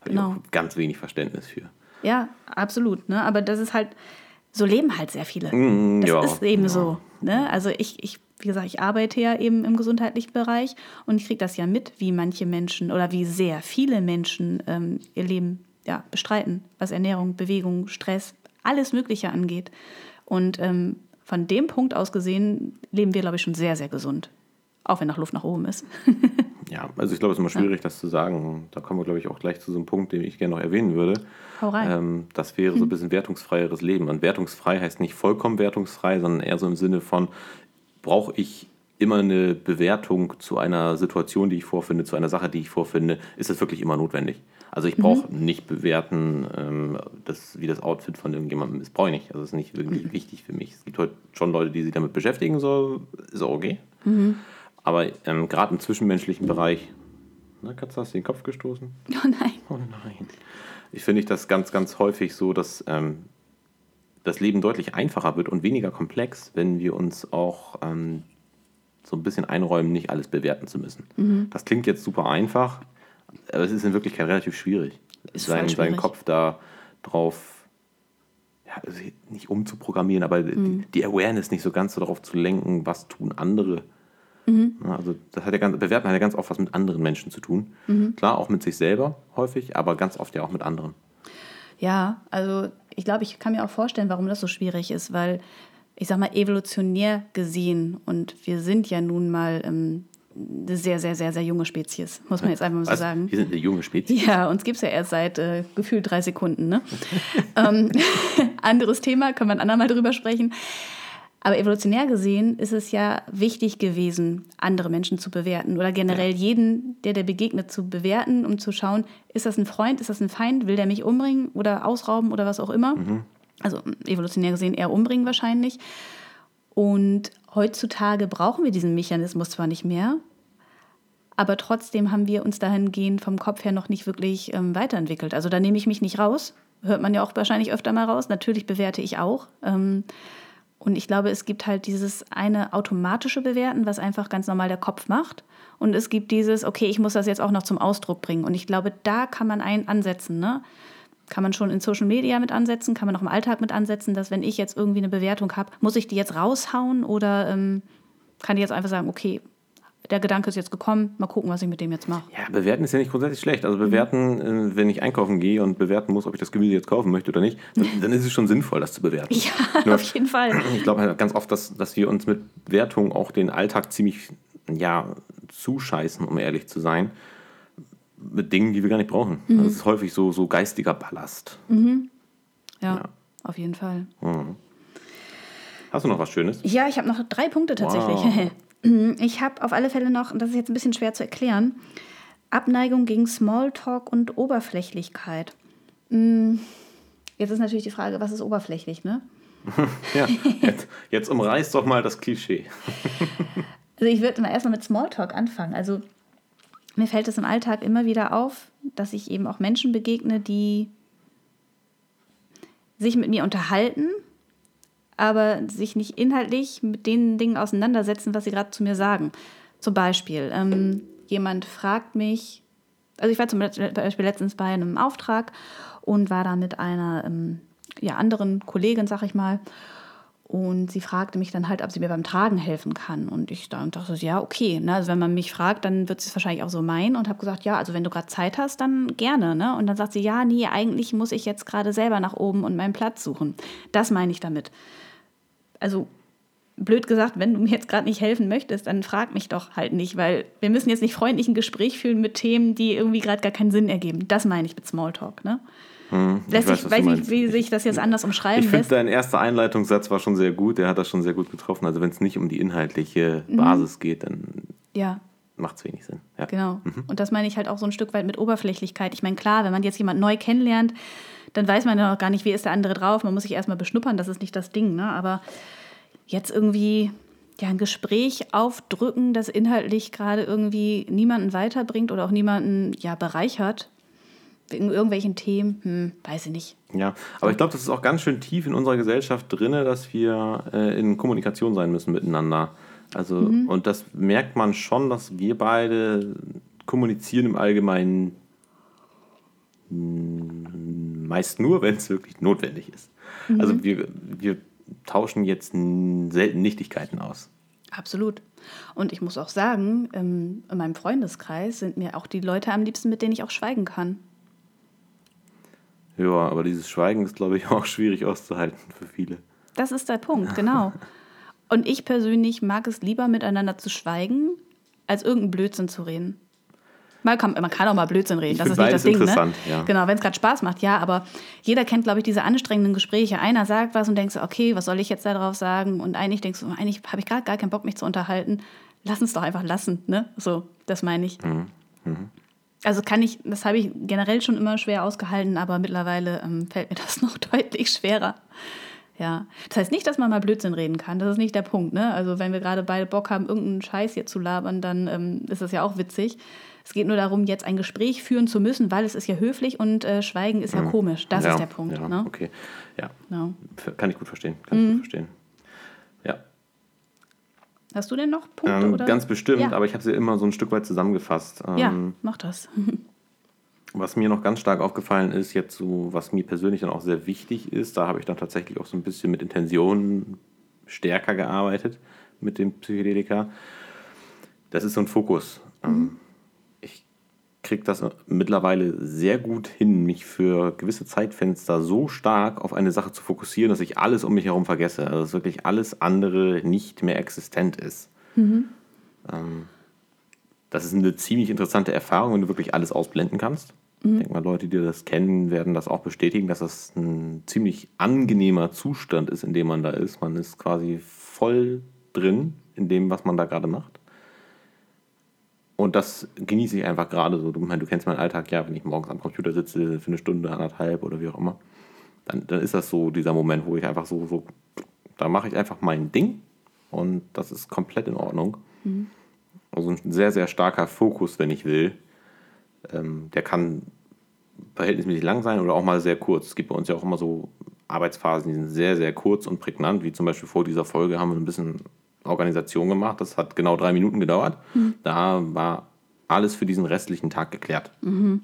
ich Genau. ganz wenig Verständnis für. Ja, absolut. Ne? Aber das ist halt, so leben halt sehr viele. Mm, das ja, ist eben ja. so. Ne? Also ich, ich, wie gesagt, ich arbeite ja eben im gesundheitlichen Bereich und ich kriege das ja mit, wie manche Menschen oder wie sehr viele Menschen ähm, ihr Leben ja, bestreiten, was Ernährung, Bewegung, Stress, alles Mögliche angeht. Und ähm, von dem Punkt aus gesehen leben wir, glaube ich, schon sehr, sehr gesund. Auch wenn noch Luft nach oben ist. Ja, also ich glaube, es ist immer schwierig, das zu sagen. Da kommen wir, glaube ich, auch gleich zu so einem Punkt, den ich gerne noch erwähnen würde. Hau rein. Ähm, das wäre so ein bisschen wertungsfreieres Leben. Und wertungsfrei heißt nicht vollkommen wertungsfrei, sondern eher so im Sinne von, brauche ich immer eine Bewertung zu einer Situation, die ich vorfinde, zu einer Sache, die ich vorfinde, ist das wirklich immer notwendig. Also ich brauche nicht bewerten, ähm, das, wie das Outfit von irgendjemandem ist. Brauche ich nicht. Also das ist nicht wirklich wichtig für mich. Es gibt heute schon Leute, die sich damit beschäftigen, so ist auch okay. Aber ähm, gerade im zwischenmenschlichen Bereich, na Katze, hast du den Kopf gestoßen? Oh nein. Oh nein. Ich finde ich das ganz, ganz häufig so, dass ähm, das Leben deutlich einfacher wird und weniger komplex, wenn wir uns auch ähm, so ein bisschen einräumen, nicht alles bewerten zu müssen. Mhm. Das klingt jetzt super einfach, aber es ist in Wirklichkeit relativ schwierig, Ist seinen, seinen schwierig. Kopf da drauf ja, also nicht umzuprogrammieren, aber Mhm. die Awareness nicht so ganz so darauf zu lenken, was tun andere. Mhm. Also das hat ja ganz, Bewerten hat ja ganz oft was mit anderen Menschen zu tun. Mhm. Klar, auch mit sich selber häufig, aber ganz oft ja auch mit anderen. Ja, also ich glaube, ich kann mir auch vorstellen, warum das so schwierig ist, weil ich sag mal, evolutionär gesehen und wir sind ja nun mal ähm, eine sehr, sehr, sehr, sehr junge Spezies, muss man jetzt einfach mal so Was? sagen. Wir sind eine junge Spezies. Ja, uns gibt es ja erst seit äh, gefühlt drei Sekunden. Ne? ähm, anderes Thema, können wir ein andermal drüber sprechen. Aber evolutionär gesehen ist es ja wichtig gewesen, andere Menschen zu bewerten oder generell jeden, der dir begegnet, zu bewerten, um zu schauen, ist das ein Freund, ist das ein Feind, will der mich umbringen oder ausrauben oder was auch immer. Also evolutionär gesehen eher umbringen wahrscheinlich. Und heutzutage brauchen wir diesen Mechanismus zwar nicht mehr, aber trotzdem haben wir uns dahingehend vom Kopf her noch nicht wirklich ähm, weiterentwickelt. Also da nehme ich mich nicht raus. Hört man ja auch wahrscheinlich öfter mal raus. Natürlich bewerte ich auch. Ähm, und ich glaube, es gibt halt dieses eine automatische Bewerten, was einfach ganz normal der Kopf macht. Und es gibt dieses, okay, ich muss das jetzt auch noch zum Ausdruck bringen. Und ich glaube, da kann man einen ansetzen. Ne? Kann man schon in Social Media mit ansetzen, kann man auch im Alltag mit ansetzen, dass wenn ich jetzt irgendwie eine Bewertung habe, muss ich die jetzt raushauen oder ähm, kann ich jetzt einfach sagen, okay, der Gedanke ist jetzt gekommen, mal gucken, was ich mit dem jetzt mache. Ja, bewerten ist ja nicht grundsätzlich schlecht. Also bewerten, äh, wenn ich einkaufen gehe und bewerten muss, ob ich das Gemüse jetzt kaufen möchte oder nicht, dann, dann ist es schon sinnvoll, das zu bewerten. Ja, Nur- auf jeden Fall. Ich glaube halt ganz oft, dass, dass wir uns mit Wertung auch den Alltag ziemlich ja, zuscheißen, um ehrlich zu sein. Mit Dingen, die wir gar nicht brauchen. Mhm. Das ist häufig so, so geistiger Ballast. Ja, Ja. auf jeden Fall. Hast du noch was Schönes? Ja, ich habe noch drei Punkte tatsächlich. Wow. Ich habe auf alle Fälle noch, und das ist jetzt ein bisschen schwer zu erklären, Abneigung gegen Smalltalk und Oberflächlichkeit. Hm, jetzt ist natürlich die Frage, was ist oberflächlich, ne? ja, jetzt, jetzt umreißt doch mal das Klischee. also ich würde mal erstmal mit Smalltalk anfangen. Also mir fällt es im Alltag immer wieder auf, dass ich eben auch Menschen begegne, die sich mit mir unterhalten, aber sich nicht inhaltlich mit den Dingen auseinandersetzen, was sie gerade zu mir sagen. Zum Beispiel, ähm, jemand fragt mich, also ich war zum Beispiel letztens bei einem Auftrag und war da mit einer ähm, ja, anderen Kollegin, sag ich mal. Und sie fragte mich dann halt, ob sie mir beim Tragen helfen kann. Und ich dachte, ja, okay. Ne? Also wenn man mich fragt, dann wird sie es wahrscheinlich auch so meinen. Und habe gesagt, ja, also wenn du gerade Zeit hast, dann gerne. Ne? Und dann sagt sie, ja, nee, eigentlich muss ich jetzt gerade selber nach oben und meinen Platz suchen. Das meine ich damit. Also blöd gesagt, wenn du mir jetzt gerade nicht helfen möchtest, dann frag mich doch halt nicht, weil wir müssen jetzt nicht freundlich ein Gespräch führen mit Themen, die irgendwie gerade gar keinen Sinn ergeben. Das meine ich mit Smalltalk. Ne? Hm, ich weiß, ich weiß nicht, wie sich das jetzt anders umschreiben Ich finde, dein erster Einleitungssatz war schon sehr gut. Der hat das schon sehr gut getroffen. Also wenn es nicht um die inhaltliche mhm. Basis geht, dann ja. macht es wenig Sinn. Ja. Genau. Mhm. Und das meine ich halt auch so ein Stück weit mit Oberflächlichkeit. Ich meine, klar, wenn man jetzt jemanden neu kennenlernt, dann weiß man ja noch gar nicht, wie ist der andere drauf. Man muss sich erstmal beschnuppern, das ist nicht das Ding. Ne? Aber jetzt irgendwie ja, ein Gespräch aufdrücken, das inhaltlich gerade irgendwie niemanden weiterbringt oder auch niemanden ja, bereichert, wegen irgendwelchen Themen, hm, weiß ich nicht. Ja, aber ich glaube, das ist auch ganz schön tief in unserer Gesellschaft drin, dass wir äh, in Kommunikation sein müssen miteinander. Also, mhm. und das merkt man schon, dass wir beide kommunizieren im Allgemeinen meist nur, wenn es wirklich notwendig ist. Mhm. Also wir, wir tauschen jetzt selten Nichtigkeiten aus. Absolut. Und ich muss auch sagen, ähm, in meinem Freundeskreis sind mir auch die Leute am liebsten, mit denen ich auch schweigen kann. Ja, aber dieses Schweigen ist, glaube ich, auch schwierig auszuhalten für viele. Das ist der Punkt, genau. Und ich persönlich mag es lieber, miteinander zu schweigen, als irgendeinen Blödsinn zu reden. Mal kann, man kann auch mal Blödsinn reden, das ist nicht das Ding. Ne? Ja. Genau, wenn es gerade Spaß macht, ja, aber jeder kennt, glaube ich, diese anstrengenden Gespräche. Einer sagt was und denkst, okay, was soll ich jetzt darauf sagen? Und eigentlich denkst du, eigentlich habe ich gerade gar keinen Bock, mich zu unterhalten. Lass uns doch einfach lassen, ne? So, das meine ich. Mhm. Mhm. Also kann ich, das habe ich generell schon immer schwer ausgehalten, aber mittlerweile ähm, fällt mir das noch deutlich schwerer. Ja. Das heißt nicht, dass man mal Blödsinn reden kann. Das ist nicht der Punkt. Ne? Also wenn wir gerade beide Bock haben, irgendeinen Scheiß hier zu labern, dann ähm, ist das ja auch witzig. Es geht nur darum, jetzt ein Gespräch führen zu müssen, weil es ist ja höflich und äh, Schweigen ist ja mhm. komisch. Das ja, ist der Punkt. Ja, ne? okay. Ja. No. Kann ich gut verstehen. Kann mhm. ich gut verstehen. Ja. Hast du denn noch Punkte? Ähm, oder? Ganz bestimmt, ja. aber ich habe sie immer so ein Stück weit zusammengefasst. Ähm, ja, mach das. was mir noch ganz stark aufgefallen ist, jetzt so, was mir persönlich dann auch sehr wichtig ist, da habe ich dann tatsächlich auch so ein bisschen mit Intentionen stärker gearbeitet mit dem Psychedelika. Das ist so ein Fokus. Ähm, mhm. Ich kriege das mittlerweile sehr gut hin, mich für gewisse Zeitfenster so stark auf eine Sache zu fokussieren, dass ich alles um mich herum vergesse. Also dass wirklich alles andere nicht mehr existent ist. Mhm. Ähm, das ist eine ziemlich interessante Erfahrung, wenn du wirklich alles ausblenden kannst. Mhm. Ich denke mal, Leute, die das kennen, werden das auch bestätigen, dass das ein ziemlich angenehmer Zustand ist, in dem man da ist. Man ist quasi voll drin in dem, was man da gerade macht. Und das genieße ich einfach gerade so. Du, du kennst meinen Alltag, ja, wenn ich morgens am Computer sitze für eine Stunde, anderthalb oder wie auch immer, dann, dann ist das so dieser Moment, wo ich einfach so, so da mache ich einfach mein Ding und das ist komplett in Ordnung. Mhm. Also ein sehr, sehr starker Fokus, wenn ich will. Ähm, der kann verhältnismäßig lang sein oder auch mal sehr kurz. Es gibt bei uns ja auch immer so Arbeitsphasen, die sind sehr, sehr kurz und prägnant, wie zum Beispiel vor dieser Folge haben wir ein bisschen Organisation gemacht. Das hat genau drei Minuten gedauert. Mhm. Da war alles für diesen restlichen Tag geklärt. Mhm.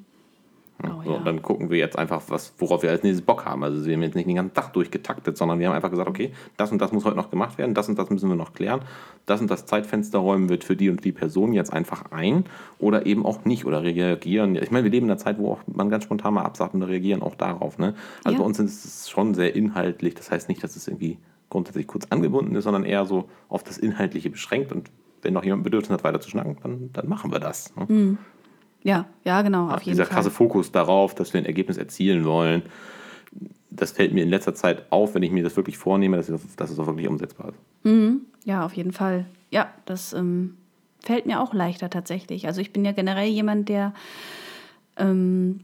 Oh, so, ja. Dann gucken wir jetzt einfach, was, worauf wir als nächstes Bock haben. Also wir haben jetzt nicht den ganzen Tag durchgetaktet, sondern wir haben einfach gesagt, okay, das und das muss heute noch gemacht werden, das und das müssen wir noch klären, das und das Zeitfenster räumen wird für die und die Person jetzt einfach ein oder eben auch nicht oder reagieren. Ich meine, wir leben in einer Zeit, wo auch man ganz spontan mal absagt und reagieren auch darauf. Ne? Also ja. bei uns ist es schon sehr inhaltlich. Das heißt nicht, dass es irgendwie grundsätzlich kurz angebunden ist, sondern eher so auf das Inhaltliche beschränkt und wenn noch jemand Bedürfnis hat, weiter zu schnacken, dann, dann machen wir das. Ne? Mhm. Ja, ja, genau. Auf dieser krasse Fokus darauf, dass wir ein Ergebnis erzielen wollen, das fällt mir in letzter Zeit auf, wenn ich mir das wirklich vornehme, dass, dass es auch wirklich umsetzbar ist. Mhm. Ja, auf jeden Fall. Ja, das ähm, fällt mir auch leichter tatsächlich. Also ich bin ja generell jemand, der, ähm,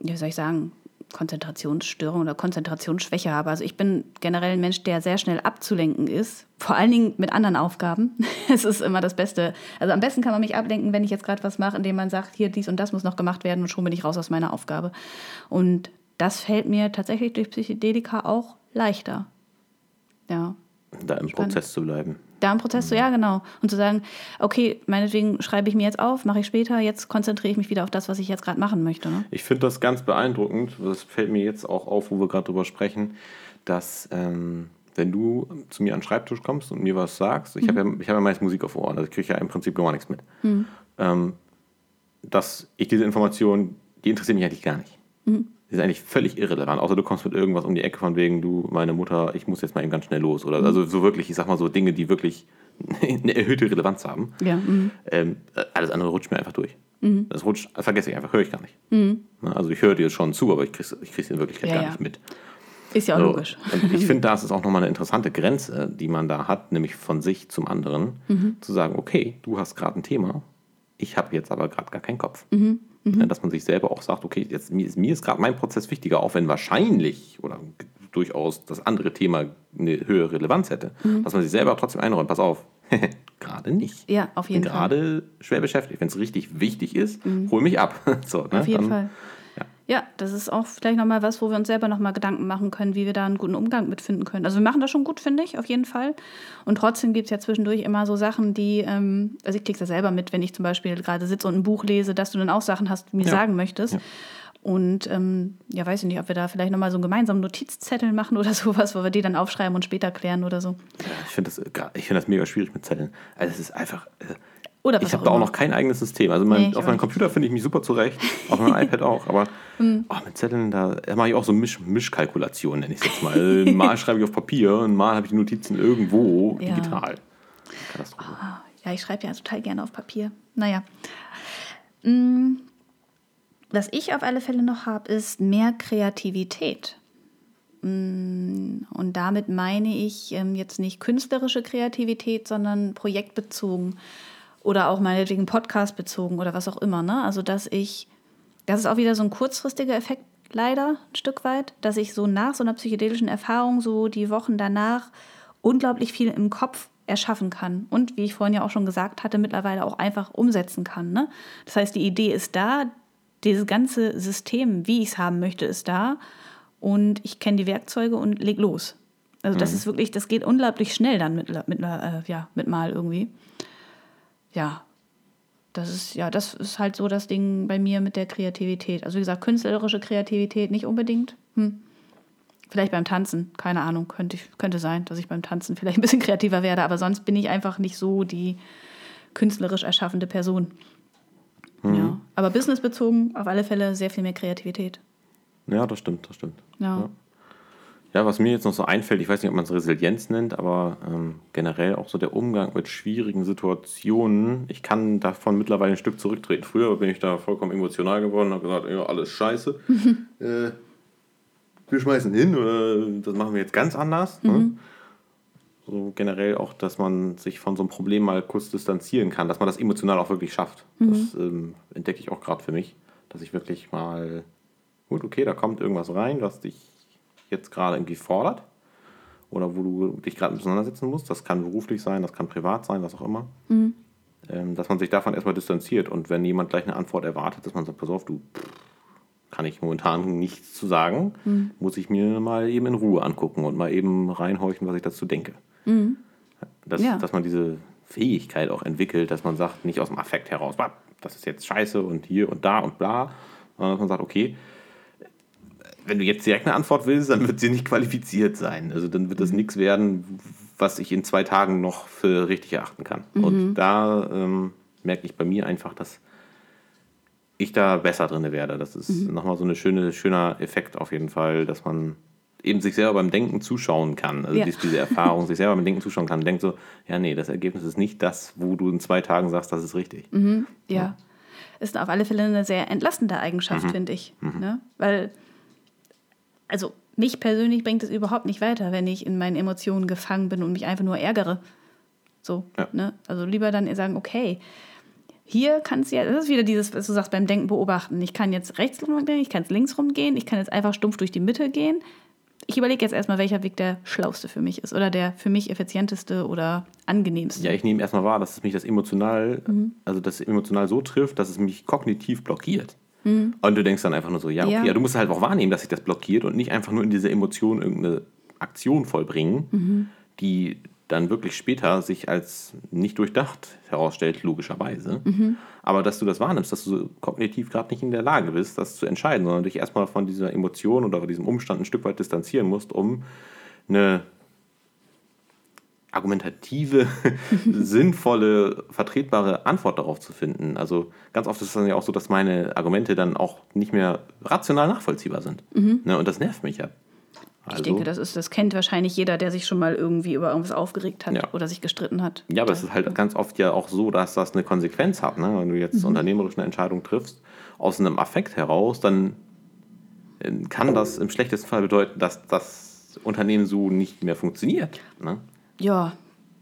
wie soll ich sagen, Konzentrationsstörung oder Konzentrationsschwäche habe. Also ich bin generell ein Mensch, der sehr schnell abzulenken ist, vor allen Dingen mit anderen Aufgaben. Es ist immer das Beste. Also am besten kann man mich ablenken, wenn ich jetzt gerade was mache, indem man sagt, hier dies und das muss noch gemacht werden und schon bin ich raus aus meiner Aufgabe. Und das fällt mir tatsächlich durch Psychedelika auch leichter. Ja. Da im Spannend. Prozess zu bleiben. Da im Prozess, mhm. so, ja, genau. Und zu sagen, okay, meinetwegen schreibe ich mir jetzt auf, mache ich später, jetzt konzentriere ich mich wieder auf das, was ich jetzt gerade machen möchte. Ne? Ich finde das ganz beeindruckend. Das fällt mir jetzt auch auf, wo wir gerade drüber sprechen, dass. Ähm wenn du zu mir an den Schreibtisch kommst und mir was sagst, ich mhm. habe ja, hab ja meist Musik auf Ohren, also ich kriege ja im Prinzip gar nichts mit. Mhm. Ähm, dass ich diese Information, die interessiert mich eigentlich gar nicht. Mhm ist eigentlich völlig irrelevant, außer du kommst mit irgendwas um die Ecke von wegen, du, meine Mutter, ich muss jetzt mal eben ganz schnell los. Oder also so wirklich, ich sag mal so Dinge, die wirklich eine erhöhte Relevanz haben. Ja. Mhm. Ähm, alles andere rutscht mir einfach durch. Mhm. Das rutscht, vergesse ich einfach, höre ich gar nicht. Mhm. Also ich höre dir schon zu, aber ich kriege ich krieg's in Wirklichkeit ja, gar nicht mit. Ist ja auch so, logisch. Und ich finde, das ist auch nochmal eine interessante Grenze, die man da hat, nämlich von sich zum anderen, mhm. zu sagen, okay, du hast gerade ein Thema, ich habe jetzt aber gerade gar keinen Kopf. Mhm. Mhm. Dass man sich selber auch sagt, okay, jetzt, mir ist, mir ist gerade mein Prozess wichtiger, auch wenn wahrscheinlich oder durchaus das andere Thema eine höhere Relevanz hätte. Mhm. Dass man sich selber trotzdem einräumt, pass auf, gerade nicht. Ja, auf jeden Fall. Gerade schwer beschäftigt. Wenn es richtig wichtig ist, mhm. hol mich ab. so, ne? Auf jeden Dann, Fall. Ja, das ist auch vielleicht nochmal was, wo wir uns selber nochmal Gedanken machen können, wie wir da einen guten Umgang mitfinden können. Also wir machen das schon gut, finde ich, auf jeden Fall. Und trotzdem gibt es ja zwischendurch immer so Sachen, die, ähm, also ich kriege das selber mit, wenn ich zum Beispiel gerade sitze und ein Buch lese, dass du dann auch Sachen hast, die mir ja. sagen möchtest. Ja. Und ähm, ja, weiß ich nicht, ob wir da vielleicht nochmal so einen gemeinsamen Notizzettel machen oder sowas, wo wir die dann aufschreiben und später klären oder so. Ja, ich finde das, äh, find das mega schwierig mit Zetteln. Also es ist einfach, äh, oder ich habe da auch noch kein eigenes System. Also mein, nee, auf meinem Computer finde ich mich super zurecht, auf meinem iPad auch, aber mhm. oh, mit Zetteln, da mache ich auch so Misch, Mischkalkulation, nenne ich es jetzt mal. Also mal schreibe ich auf Papier und mal habe ich Notizen irgendwo ja. digital. Katastrophe. Oh, ja, ich schreibe ja total gerne auf Papier. Naja. Mm, was ich auf alle Fälle noch habe, ist mehr Kreativität. Mm, und damit meine ich ähm, jetzt nicht künstlerische Kreativität, sondern projektbezogen oder auch meinetwegen Podcast bezogen oder was auch immer. Ne? Also, dass ich, das ist auch wieder so ein kurzfristiger Effekt, leider ein Stück weit, dass ich so nach so einer psychedelischen Erfahrung, so die Wochen danach, unglaublich viel im Kopf erschaffen kann. Und wie ich vorhin ja auch schon gesagt hatte, mittlerweile auch einfach umsetzen kann. Ne? Das heißt, die Idee ist da, dieses ganze System, wie ich es haben möchte, ist da. Und ich kenne die Werkzeuge und leg los. Also das mhm. ist wirklich, das geht unglaublich schnell dann mit, mit, äh, ja, mit mal irgendwie ja, das ist, ja, das ist halt so das Ding bei mir mit der Kreativität. Also wie gesagt, künstlerische Kreativität nicht unbedingt. Hm. Vielleicht beim Tanzen, keine Ahnung, könnte, könnte sein, dass ich beim Tanzen vielleicht ein bisschen kreativer werde, aber sonst bin ich einfach nicht so die künstlerisch erschaffende Person. Mhm. Ja. Aber businessbezogen auf alle Fälle sehr viel mehr Kreativität. Ja, das stimmt, das stimmt. ja. ja. Ja, was mir jetzt noch so einfällt, ich weiß nicht, ob man es Resilienz nennt, aber ähm, generell auch so der Umgang mit schwierigen Situationen. Ich kann davon mittlerweile ein Stück zurücktreten. Früher bin ich da vollkommen emotional geworden und habe gesagt, ja, alles scheiße. äh, wir schmeißen hin oder das machen wir jetzt ganz anders. Ne? Mhm. Ne? So generell auch, dass man sich von so einem Problem mal kurz distanzieren kann, dass man das emotional auch wirklich schafft. Mhm. Das ähm, entdecke ich auch gerade für mich, dass ich wirklich mal, gut, okay, da kommt irgendwas rein, was dich jetzt gerade irgendwie fordert oder wo du dich gerade auseinandersetzen musst. Das kann beruflich sein, das kann privat sein, was auch immer. Mhm. Ähm, dass man sich davon erstmal distanziert und wenn jemand gleich eine Antwort erwartet, dass man sagt, pass auf, du kann ich momentan nichts zu sagen, mhm. muss ich mir mal eben in Ruhe angucken und mal eben reinhorchen, was ich dazu denke. Mhm. Dass, ja. dass man diese Fähigkeit auch entwickelt, dass man sagt, nicht aus dem Affekt heraus, das ist jetzt scheiße und hier und da und bla, sondern dass man sagt, okay, wenn du jetzt direkt eine Antwort willst, dann wird sie nicht qualifiziert sein. Also dann wird das mhm. nichts werden, was ich in zwei Tagen noch für richtig erachten kann. Mhm. Und da ähm, merke ich bei mir einfach, dass ich da besser drin werde. Das ist mhm. nochmal so ein schöne, schöner Effekt auf jeden Fall, dass man eben sich selber beim Denken zuschauen kann. Also ja. diese Erfahrung, sich selber beim Denken zuschauen kann. Denkt so, ja, nee, das Ergebnis ist nicht das, wo du in zwei Tagen sagst, das ist richtig. Mhm. Ja. ja. Ist auf alle Fälle eine sehr entlastende Eigenschaft, mhm. finde ich. Mhm. Ne? Weil also mich persönlich bringt es überhaupt nicht weiter, wenn ich in meinen Emotionen gefangen bin und mich einfach nur ärgere. So, ja. ne? Also lieber dann sagen, okay, hier kannst du ja, das ist wieder dieses, was du sagst, beim Denken beobachten. Ich kann jetzt rechts rumgehen, ich kann jetzt links rumgehen, ich kann jetzt einfach stumpf durch die Mitte gehen. Ich überlege jetzt erstmal, welcher Weg der schlauste für mich ist oder der für mich effizienteste oder angenehmste. Ja, ich nehme erstmal wahr, dass es mich das emotional, mhm. also das emotional so trifft, dass es mich kognitiv blockiert. Mhm. Und du denkst dann einfach nur so, ja, okay, ja. ja. du musst halt auch wahrnehmen, dass sich das blockiert und nicht einfach nur in dieser Emotion irgendeine Aktion vollbringen, mhm. die dann wirklich später sich als nicht durchdacht herausstellt, logischerweise. Mhm. Aber dass du das wahrnimmst, dass du kognitiv gerade nicht in der Lage bist, das zu entscheiden, sondern dich erstmal von dieser Emotion oder von diesem Umstand ein Stück weit distanzieren musst, um eine argumentative, sinnvolle, vertretbare Antwort darauf zu finden. Also ganz oft ist es dann ja auch so, dass meine Argumente dann auch nicht mehr rational nachvollziehbar sind. Mhm. Ne, und das nervt mich ja. Also, ich denke, das, ist, das kennt wahrscheinlich jeder, der sich schon mal irgendwie über irgendwas aufgeregt hat ja. oder sich gestritten hat. Ja, aber es ist halt ganz oft ja auch so, dass das eine Konsequenz hat. Ne? Wenn du jetzt mhm. unternehmerisch eine Entscheidung triffst, aus einem Affekt heraus, dann äh, kann das im schlechtesten Fall bedeuten, dass das Unternehmen so nicht mehr funktioniert. Ne? Ja,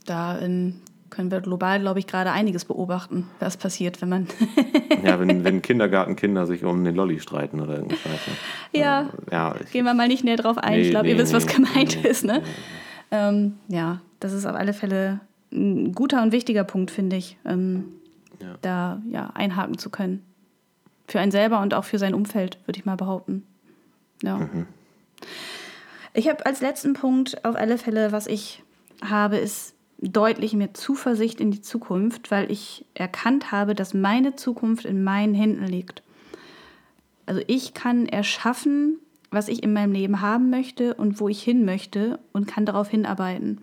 da in können wir global, glaube ich, gerade einiges beobachten, was passiert, wenn man. ja, wenn, wenn Kindergartenkinder sich um den Lolli streiten oder irgendwas. Ja, ja ich, gehen wir mal nicht näher drauf ein. Nee, ich glaube, nee, ihr wisst, was gemeint nee, ist. Ne? Ähm, ja, das ist auf alle Fälle ein guter und wichtiger Punkt, finde ich, ähm, ja. da ja, einhaken zu können. Für einen selber und auch für sein Umfeld, würde ich mal behaupten. Ja. Mhm. Ich habe als letzten Punkt auf alle Fälle, was ich habe, ist deutlich mehr Zuversicht in die Zukunft, weil ich erkannt habe, dass meine Zukunft in meinen Händen liegt. Also ich kann erschaffen, was ich in meinem Leben haben möchte und wo ich hin möchte und kann darauf hinarbeiten.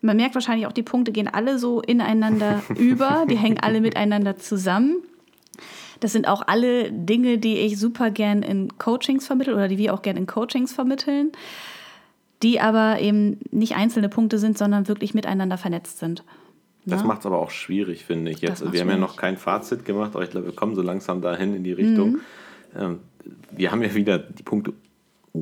Man merkt wahrscheinlich auch, die Punkte gehen alle so ineinander über, die hängen alle miteinander zusammen. Das sind auch alle Dinge, die ich super gern in Coachings vermittle oder die wir auch gern in Coachings vermitteln die aber eben nicht einzelne Punkte sind, sondern wirklich miteinander vernetzt sind. Das ne? macht es aber auch schwierig, finde ich. Jetzt, wir schwierig. haben ja noch kein Fazit gemacht, aber ich glaube, wir kommen so langsam dahin in die Richtung. Mhm. Ähm, wir haben ja wieder die Punkte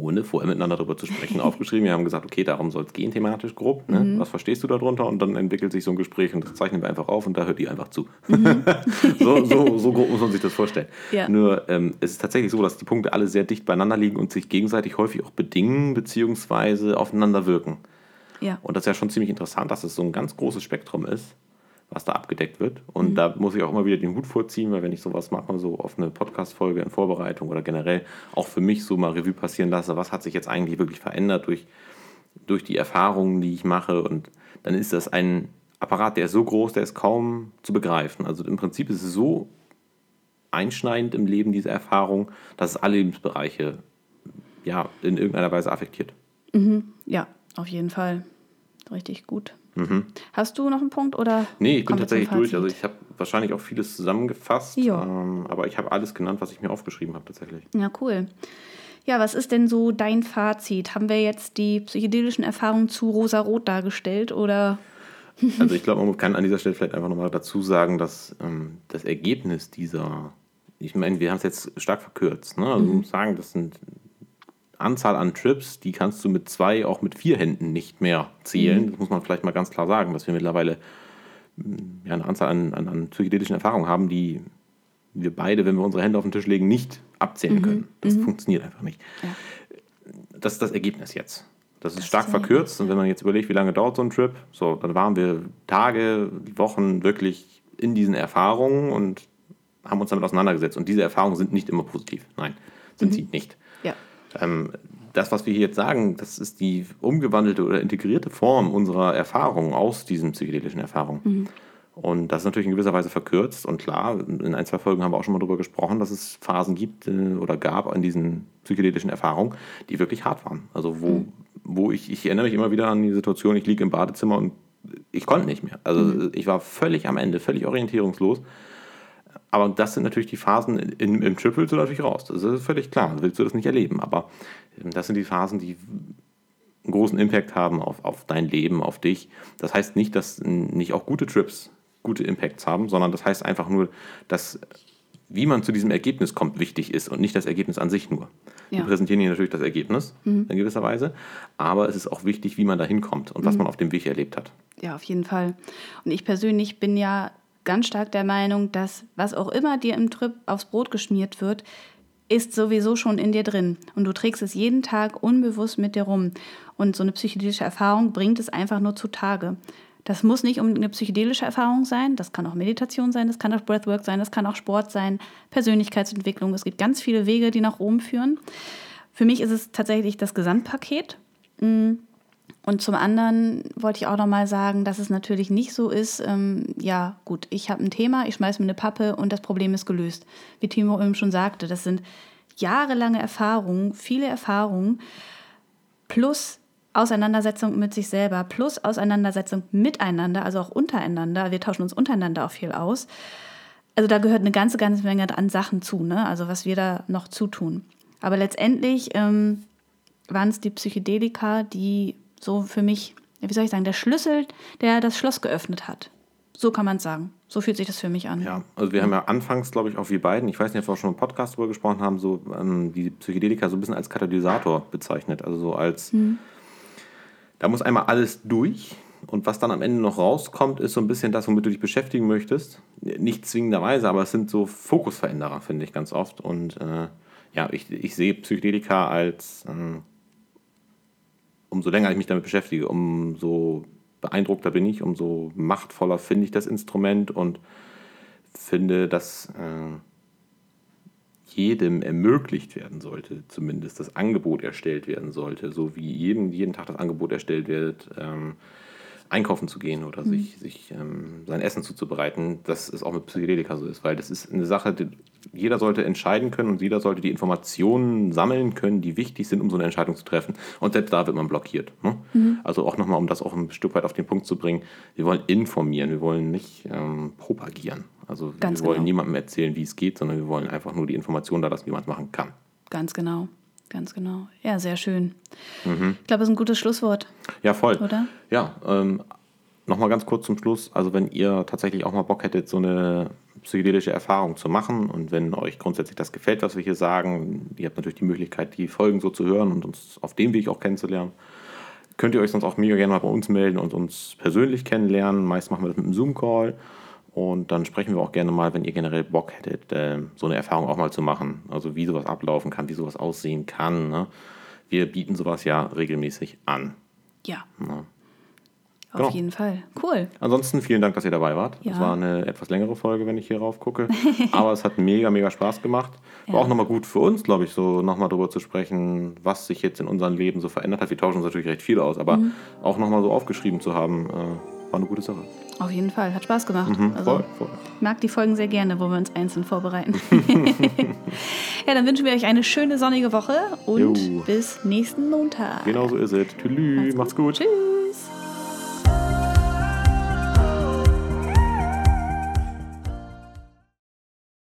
ohne vorher miteinander darüber zu sprechen, aufgeschrieben. Wir haben gesagt, okay, darum soll es gehen, thematisch grob. Ne? Mhm. Was verstehst du darunter? Und dann entwickelt sich so ein Gespräch und das zeichnen wir einfach auf und da hört die einfach zu. Mhm. so, so, so, grob muss man sich das vorstellen. Ja. Nur ähm, es ist tatsächlich so, dass die Punkte alle sehr dicht beieinander liegen und sich gegenseitig häufig auch bedingen bzw. aufeinander wirken. Ja. Und das ist ja schon ziemlich interessant, dass es so ein ganz großes Spektrum ist was da abgedeckt wird. Und mhm. da muss ich auch immer wieder den Hut vorziehen, weil wenn ich sowas mache, so auf eine Podcast-Folge in Vorbereitung oder generell auch für mich so mal Revue passieren lasse, was hat sich jetzt eigentlich wirklich verändert durch, durch die Erfahrungen, die ich mache. Und dann ist das ein Apparat, der ist so groß, der ist kaum zu begreifen. Also im Prinzip ist es so einschneidend im Leben, diese Erfahrung, dass es alle Lebensbereiche ja, in irgendeiner Weise affektiert. Mhm. Ja, auf jeden Fall. Richtig gut. Mhm. Hast du noch einen Punkt oder? Nee, ich bin tatsächlich durch. Also ich habe wahrscheinlich auch vieles zusammengefasst, ähm, aber ich habe alles genannt, was ich mir aufgeschrieben habe tatsächlich. Ja, cool. Ja, was ist denn so dein Fazit? Haben wir jetzt die psychedelischen Erfahrungen zu rosa-rot dargestellt oder? Also ich glaube, man kann an dieser Stelle vielleicht einfach nochmal dazu sagen, dass ähm, das Ergebnis dieser, ich meine, wir haben es jetzt stark verkürzt. Ne? Also mhm. sagen, das sind Anzahl an Trips, die kannst du mit zwei, auch mit vier Händen nicht mehr zählen. Mhm. Das muss man vielleicht mal ganz klar sagen, dass wir mittlerweile mm, ja, eine Anzahl an, an, an psychedelischen Erfahrungen haben, die wir beide, wenn wir unsere Hände auf den Tisch legen, nicht abzählen mhm. können. Das mhm. funktioniert einfach nicht. Ja. Das ist das Ergebnis jetzt. Das ist das stark ist verkürzt und wenn man jetzt überlegt, wie lange dauert so ein Trip, so, dann waren wir Tage, Wochen wirklich in diesen Erfahrungen und haben uns damit auseinandergesetzt. Und diese Erfahrungen sind nicht immer positiv. Nein, sind mhm. sie nicht. Ähm, das, was wir hier jetzt sagen, das ist die umgewandelte oder integrierte Form unserer Erfahrung aus diesen psychedelischen Erfahrungen. Mhm. Und das ist natürlich in gewisser Weise verkürzt. Und klar, in ein, zwei Folgen haben wir auch schon mal darüber gesprochen, dass es Phasen gibt äh, oder gab in diesen psychedelischen Erfahrungen, die wirklich hart waren. Also wo, mhm. wo ich, ich erinnere mich immer wieder an die Situation, ich liege im Badezimmer und ich konnte nicht mehr. Also mhm. ich war völlig am Ende, völlig orientierungslos. Aber das sind natürlich die Phasen, in, im Trip willst du natürlich raus. Das ist völlig klar, willst du das nicht erleben. Aber ähm, das sind die Phasen, die einen großen Impact haben auf, auf dein Leben, auf dich. Das heißt nicht, dass nicht auch gute Trips gute Impacts haben, sondern das heißt einfach nur, dass wie man zu diesem Ergebnis kommt, wichtig ist und nicht das Ergebnis an sich nur. Ja. Wir präsentieren hier natürlich das Ergebnis in gewisser Weise, aber es ist auch wichtig, wie man da hinkommt und was man auf dem Weg erlebt hat. Ja, auf jeden Fall. Und ich persönlich bin ja ganz stark der Meinung, dass was auch immer dir im Trip aufs Brot geschmiert wird, ist sowieso schon in dir drin. Und du trägst es jeden Tag unbewusst mit dir rum. Und so eine psychedelische Erfahrung bringt es einfach nur zutage. Das muss nicht um eine psychedelische Erfahrung sein, das kann auch Meditation sein, das kann auch Breathwork sein, das kann auch Sport sein, Persönlichkeitsentwicklung. Es gibt ganz viele Wege, die nach oben führen. Für mich ist es tatsächlich das Gesamtpaket. Und zum anderen wollte ich auch noch mal sagen, dass es natürlich nicht so ist, ähm, ja gut, ich habe ein Thema, ich schmeiße mir eine Pappe und das Problem ist gelöst. Wie Timo eben schon sagte, das sind jahrelange Erfahrungen, viele Erfahrungen plus Auseinandersetzung mit sich selber, plus Auseinandersetzung miteinander, also auch untereinander. Wir tauschen uns untereinander auch viel aus. Also da gehört eine ganze, ganze Menge an Sachen zu, ne? also was wir da noch zutun. Aber letztendlich ähm, waren es die Psychedelika, die so für mich, wie soll ich sagen, der Schlüssel, der das Schloss geöffnet hat. So kann man es sagen. So fühlt sich das für mich an. Ja, also wir haben ja anfangs, glaube ich, auch wir beiden, ich weiß nicht, ob wir auch schon im Podcast darüber gesprochen haben, so ähm, die Psychedelika so ein bisschen als Katalysator bezeichnet. Also so als, da muss einmal alles durch und was dann am Ende noch rauskommt, ist so ein bisschen das, womit du dich beschäftigen möchtest. Nicht zwingenderweise, aber es sind so Fokusveränderer, finde ich ganz oft. Und äh, ja, ich, ich sehe Psychedelika als, ähm, umso länger ich mich damit beschäftige, umso beeindruckter bin ich, umso machtvoller finde ich das Instrument und finde, dass äh, jedem ermöglicht werden sollte, zumindest das Angebot erstellt werden sollte, so wie jedem jeden Tag das Angebot erstellt wird, ähm, einkaufen zu gehen oder sich, sich ähm, sein Essen zuzubereiten, dass es auch mit Psychedelika so ist, weil das ist eine Sache, die jeder sollte entscheiden können und jeder sollte die Informationen sammeln können, die wichtig sind, um so eine Entscheidung zu treffen. Und selbst da wird man blockiert. Ne? Also auch nochmal, um das auch ein Stück weit auf den Punkt zu bringen, wir wollen informieren, wir wollen nicht ähm, propagieren. Also Ganz wir wollen genau. niemandem erzählen, wie es geht, sondern wir wollen einfach nur die Information da lassen, wie man es machen kann. Ganz genau. Ganz genau. Ja, sehr schön. Ich glaube, das ist ein gutes Schlusswort, Ja, voll. oder? Ja, ähm, nochmal ganz kurz zum Schluss. Also wenn ihr tatsächlich auch mal Bock hättet, so eine psychedelische Erfahrung zu machen und wenn euch grundsätzlich das gefällt, was wir hier sagen, ihr habt natürlich die Möglichkeit, die Folgen so zu hören und uns auf dem Weg auch kennenzulernen, könnt ihr euch sonst auch mega gerne mal bei uns melden und uns persönlich kennenlernen. Meist machen wir das mit einem Zoom-Call und dann sprechen wir auch gerne mal, wenn ihr generell Bock hättet, äh, so eine Erfahrung auch mal zu machen. Also wie sowas ablaufen kann, wie sowas aussehen kann. Ne? Wir bieten sowas ja regelmäßig an. Ja. Ne? Auf Genau. jeden Fall. Cool. Ansonsten vielen Dank, dass ihr dabei wart. Ja. Es war eine etwas längere Folge, wenn ich hier rauf gucke. Aber es hat mega, mega Spaß gemacht. War Ja. auch nochmal gut für uns, glaube ich, so nochmal darüber zu sprechen, was sich jetzt in unserem Leben so verändert hat. Wir tauschen uns natürlich recht viel aus, aber Mhm. auch nochmal so aufgeschrieben zu haben, äh, war eine gute Sache. Auf jeden Fall. Hat Spaß gemacht. Mhm, also, voll, voll. ich mag die Folgen sehr gerne, wo wir uns einzeln vorbereiten. ja, dann wünschen wir euch eine schöne sonnige Woche und Jo. bis nächsten Montag. Genau so ist es. Tschüss, macht's gut. Tschüss.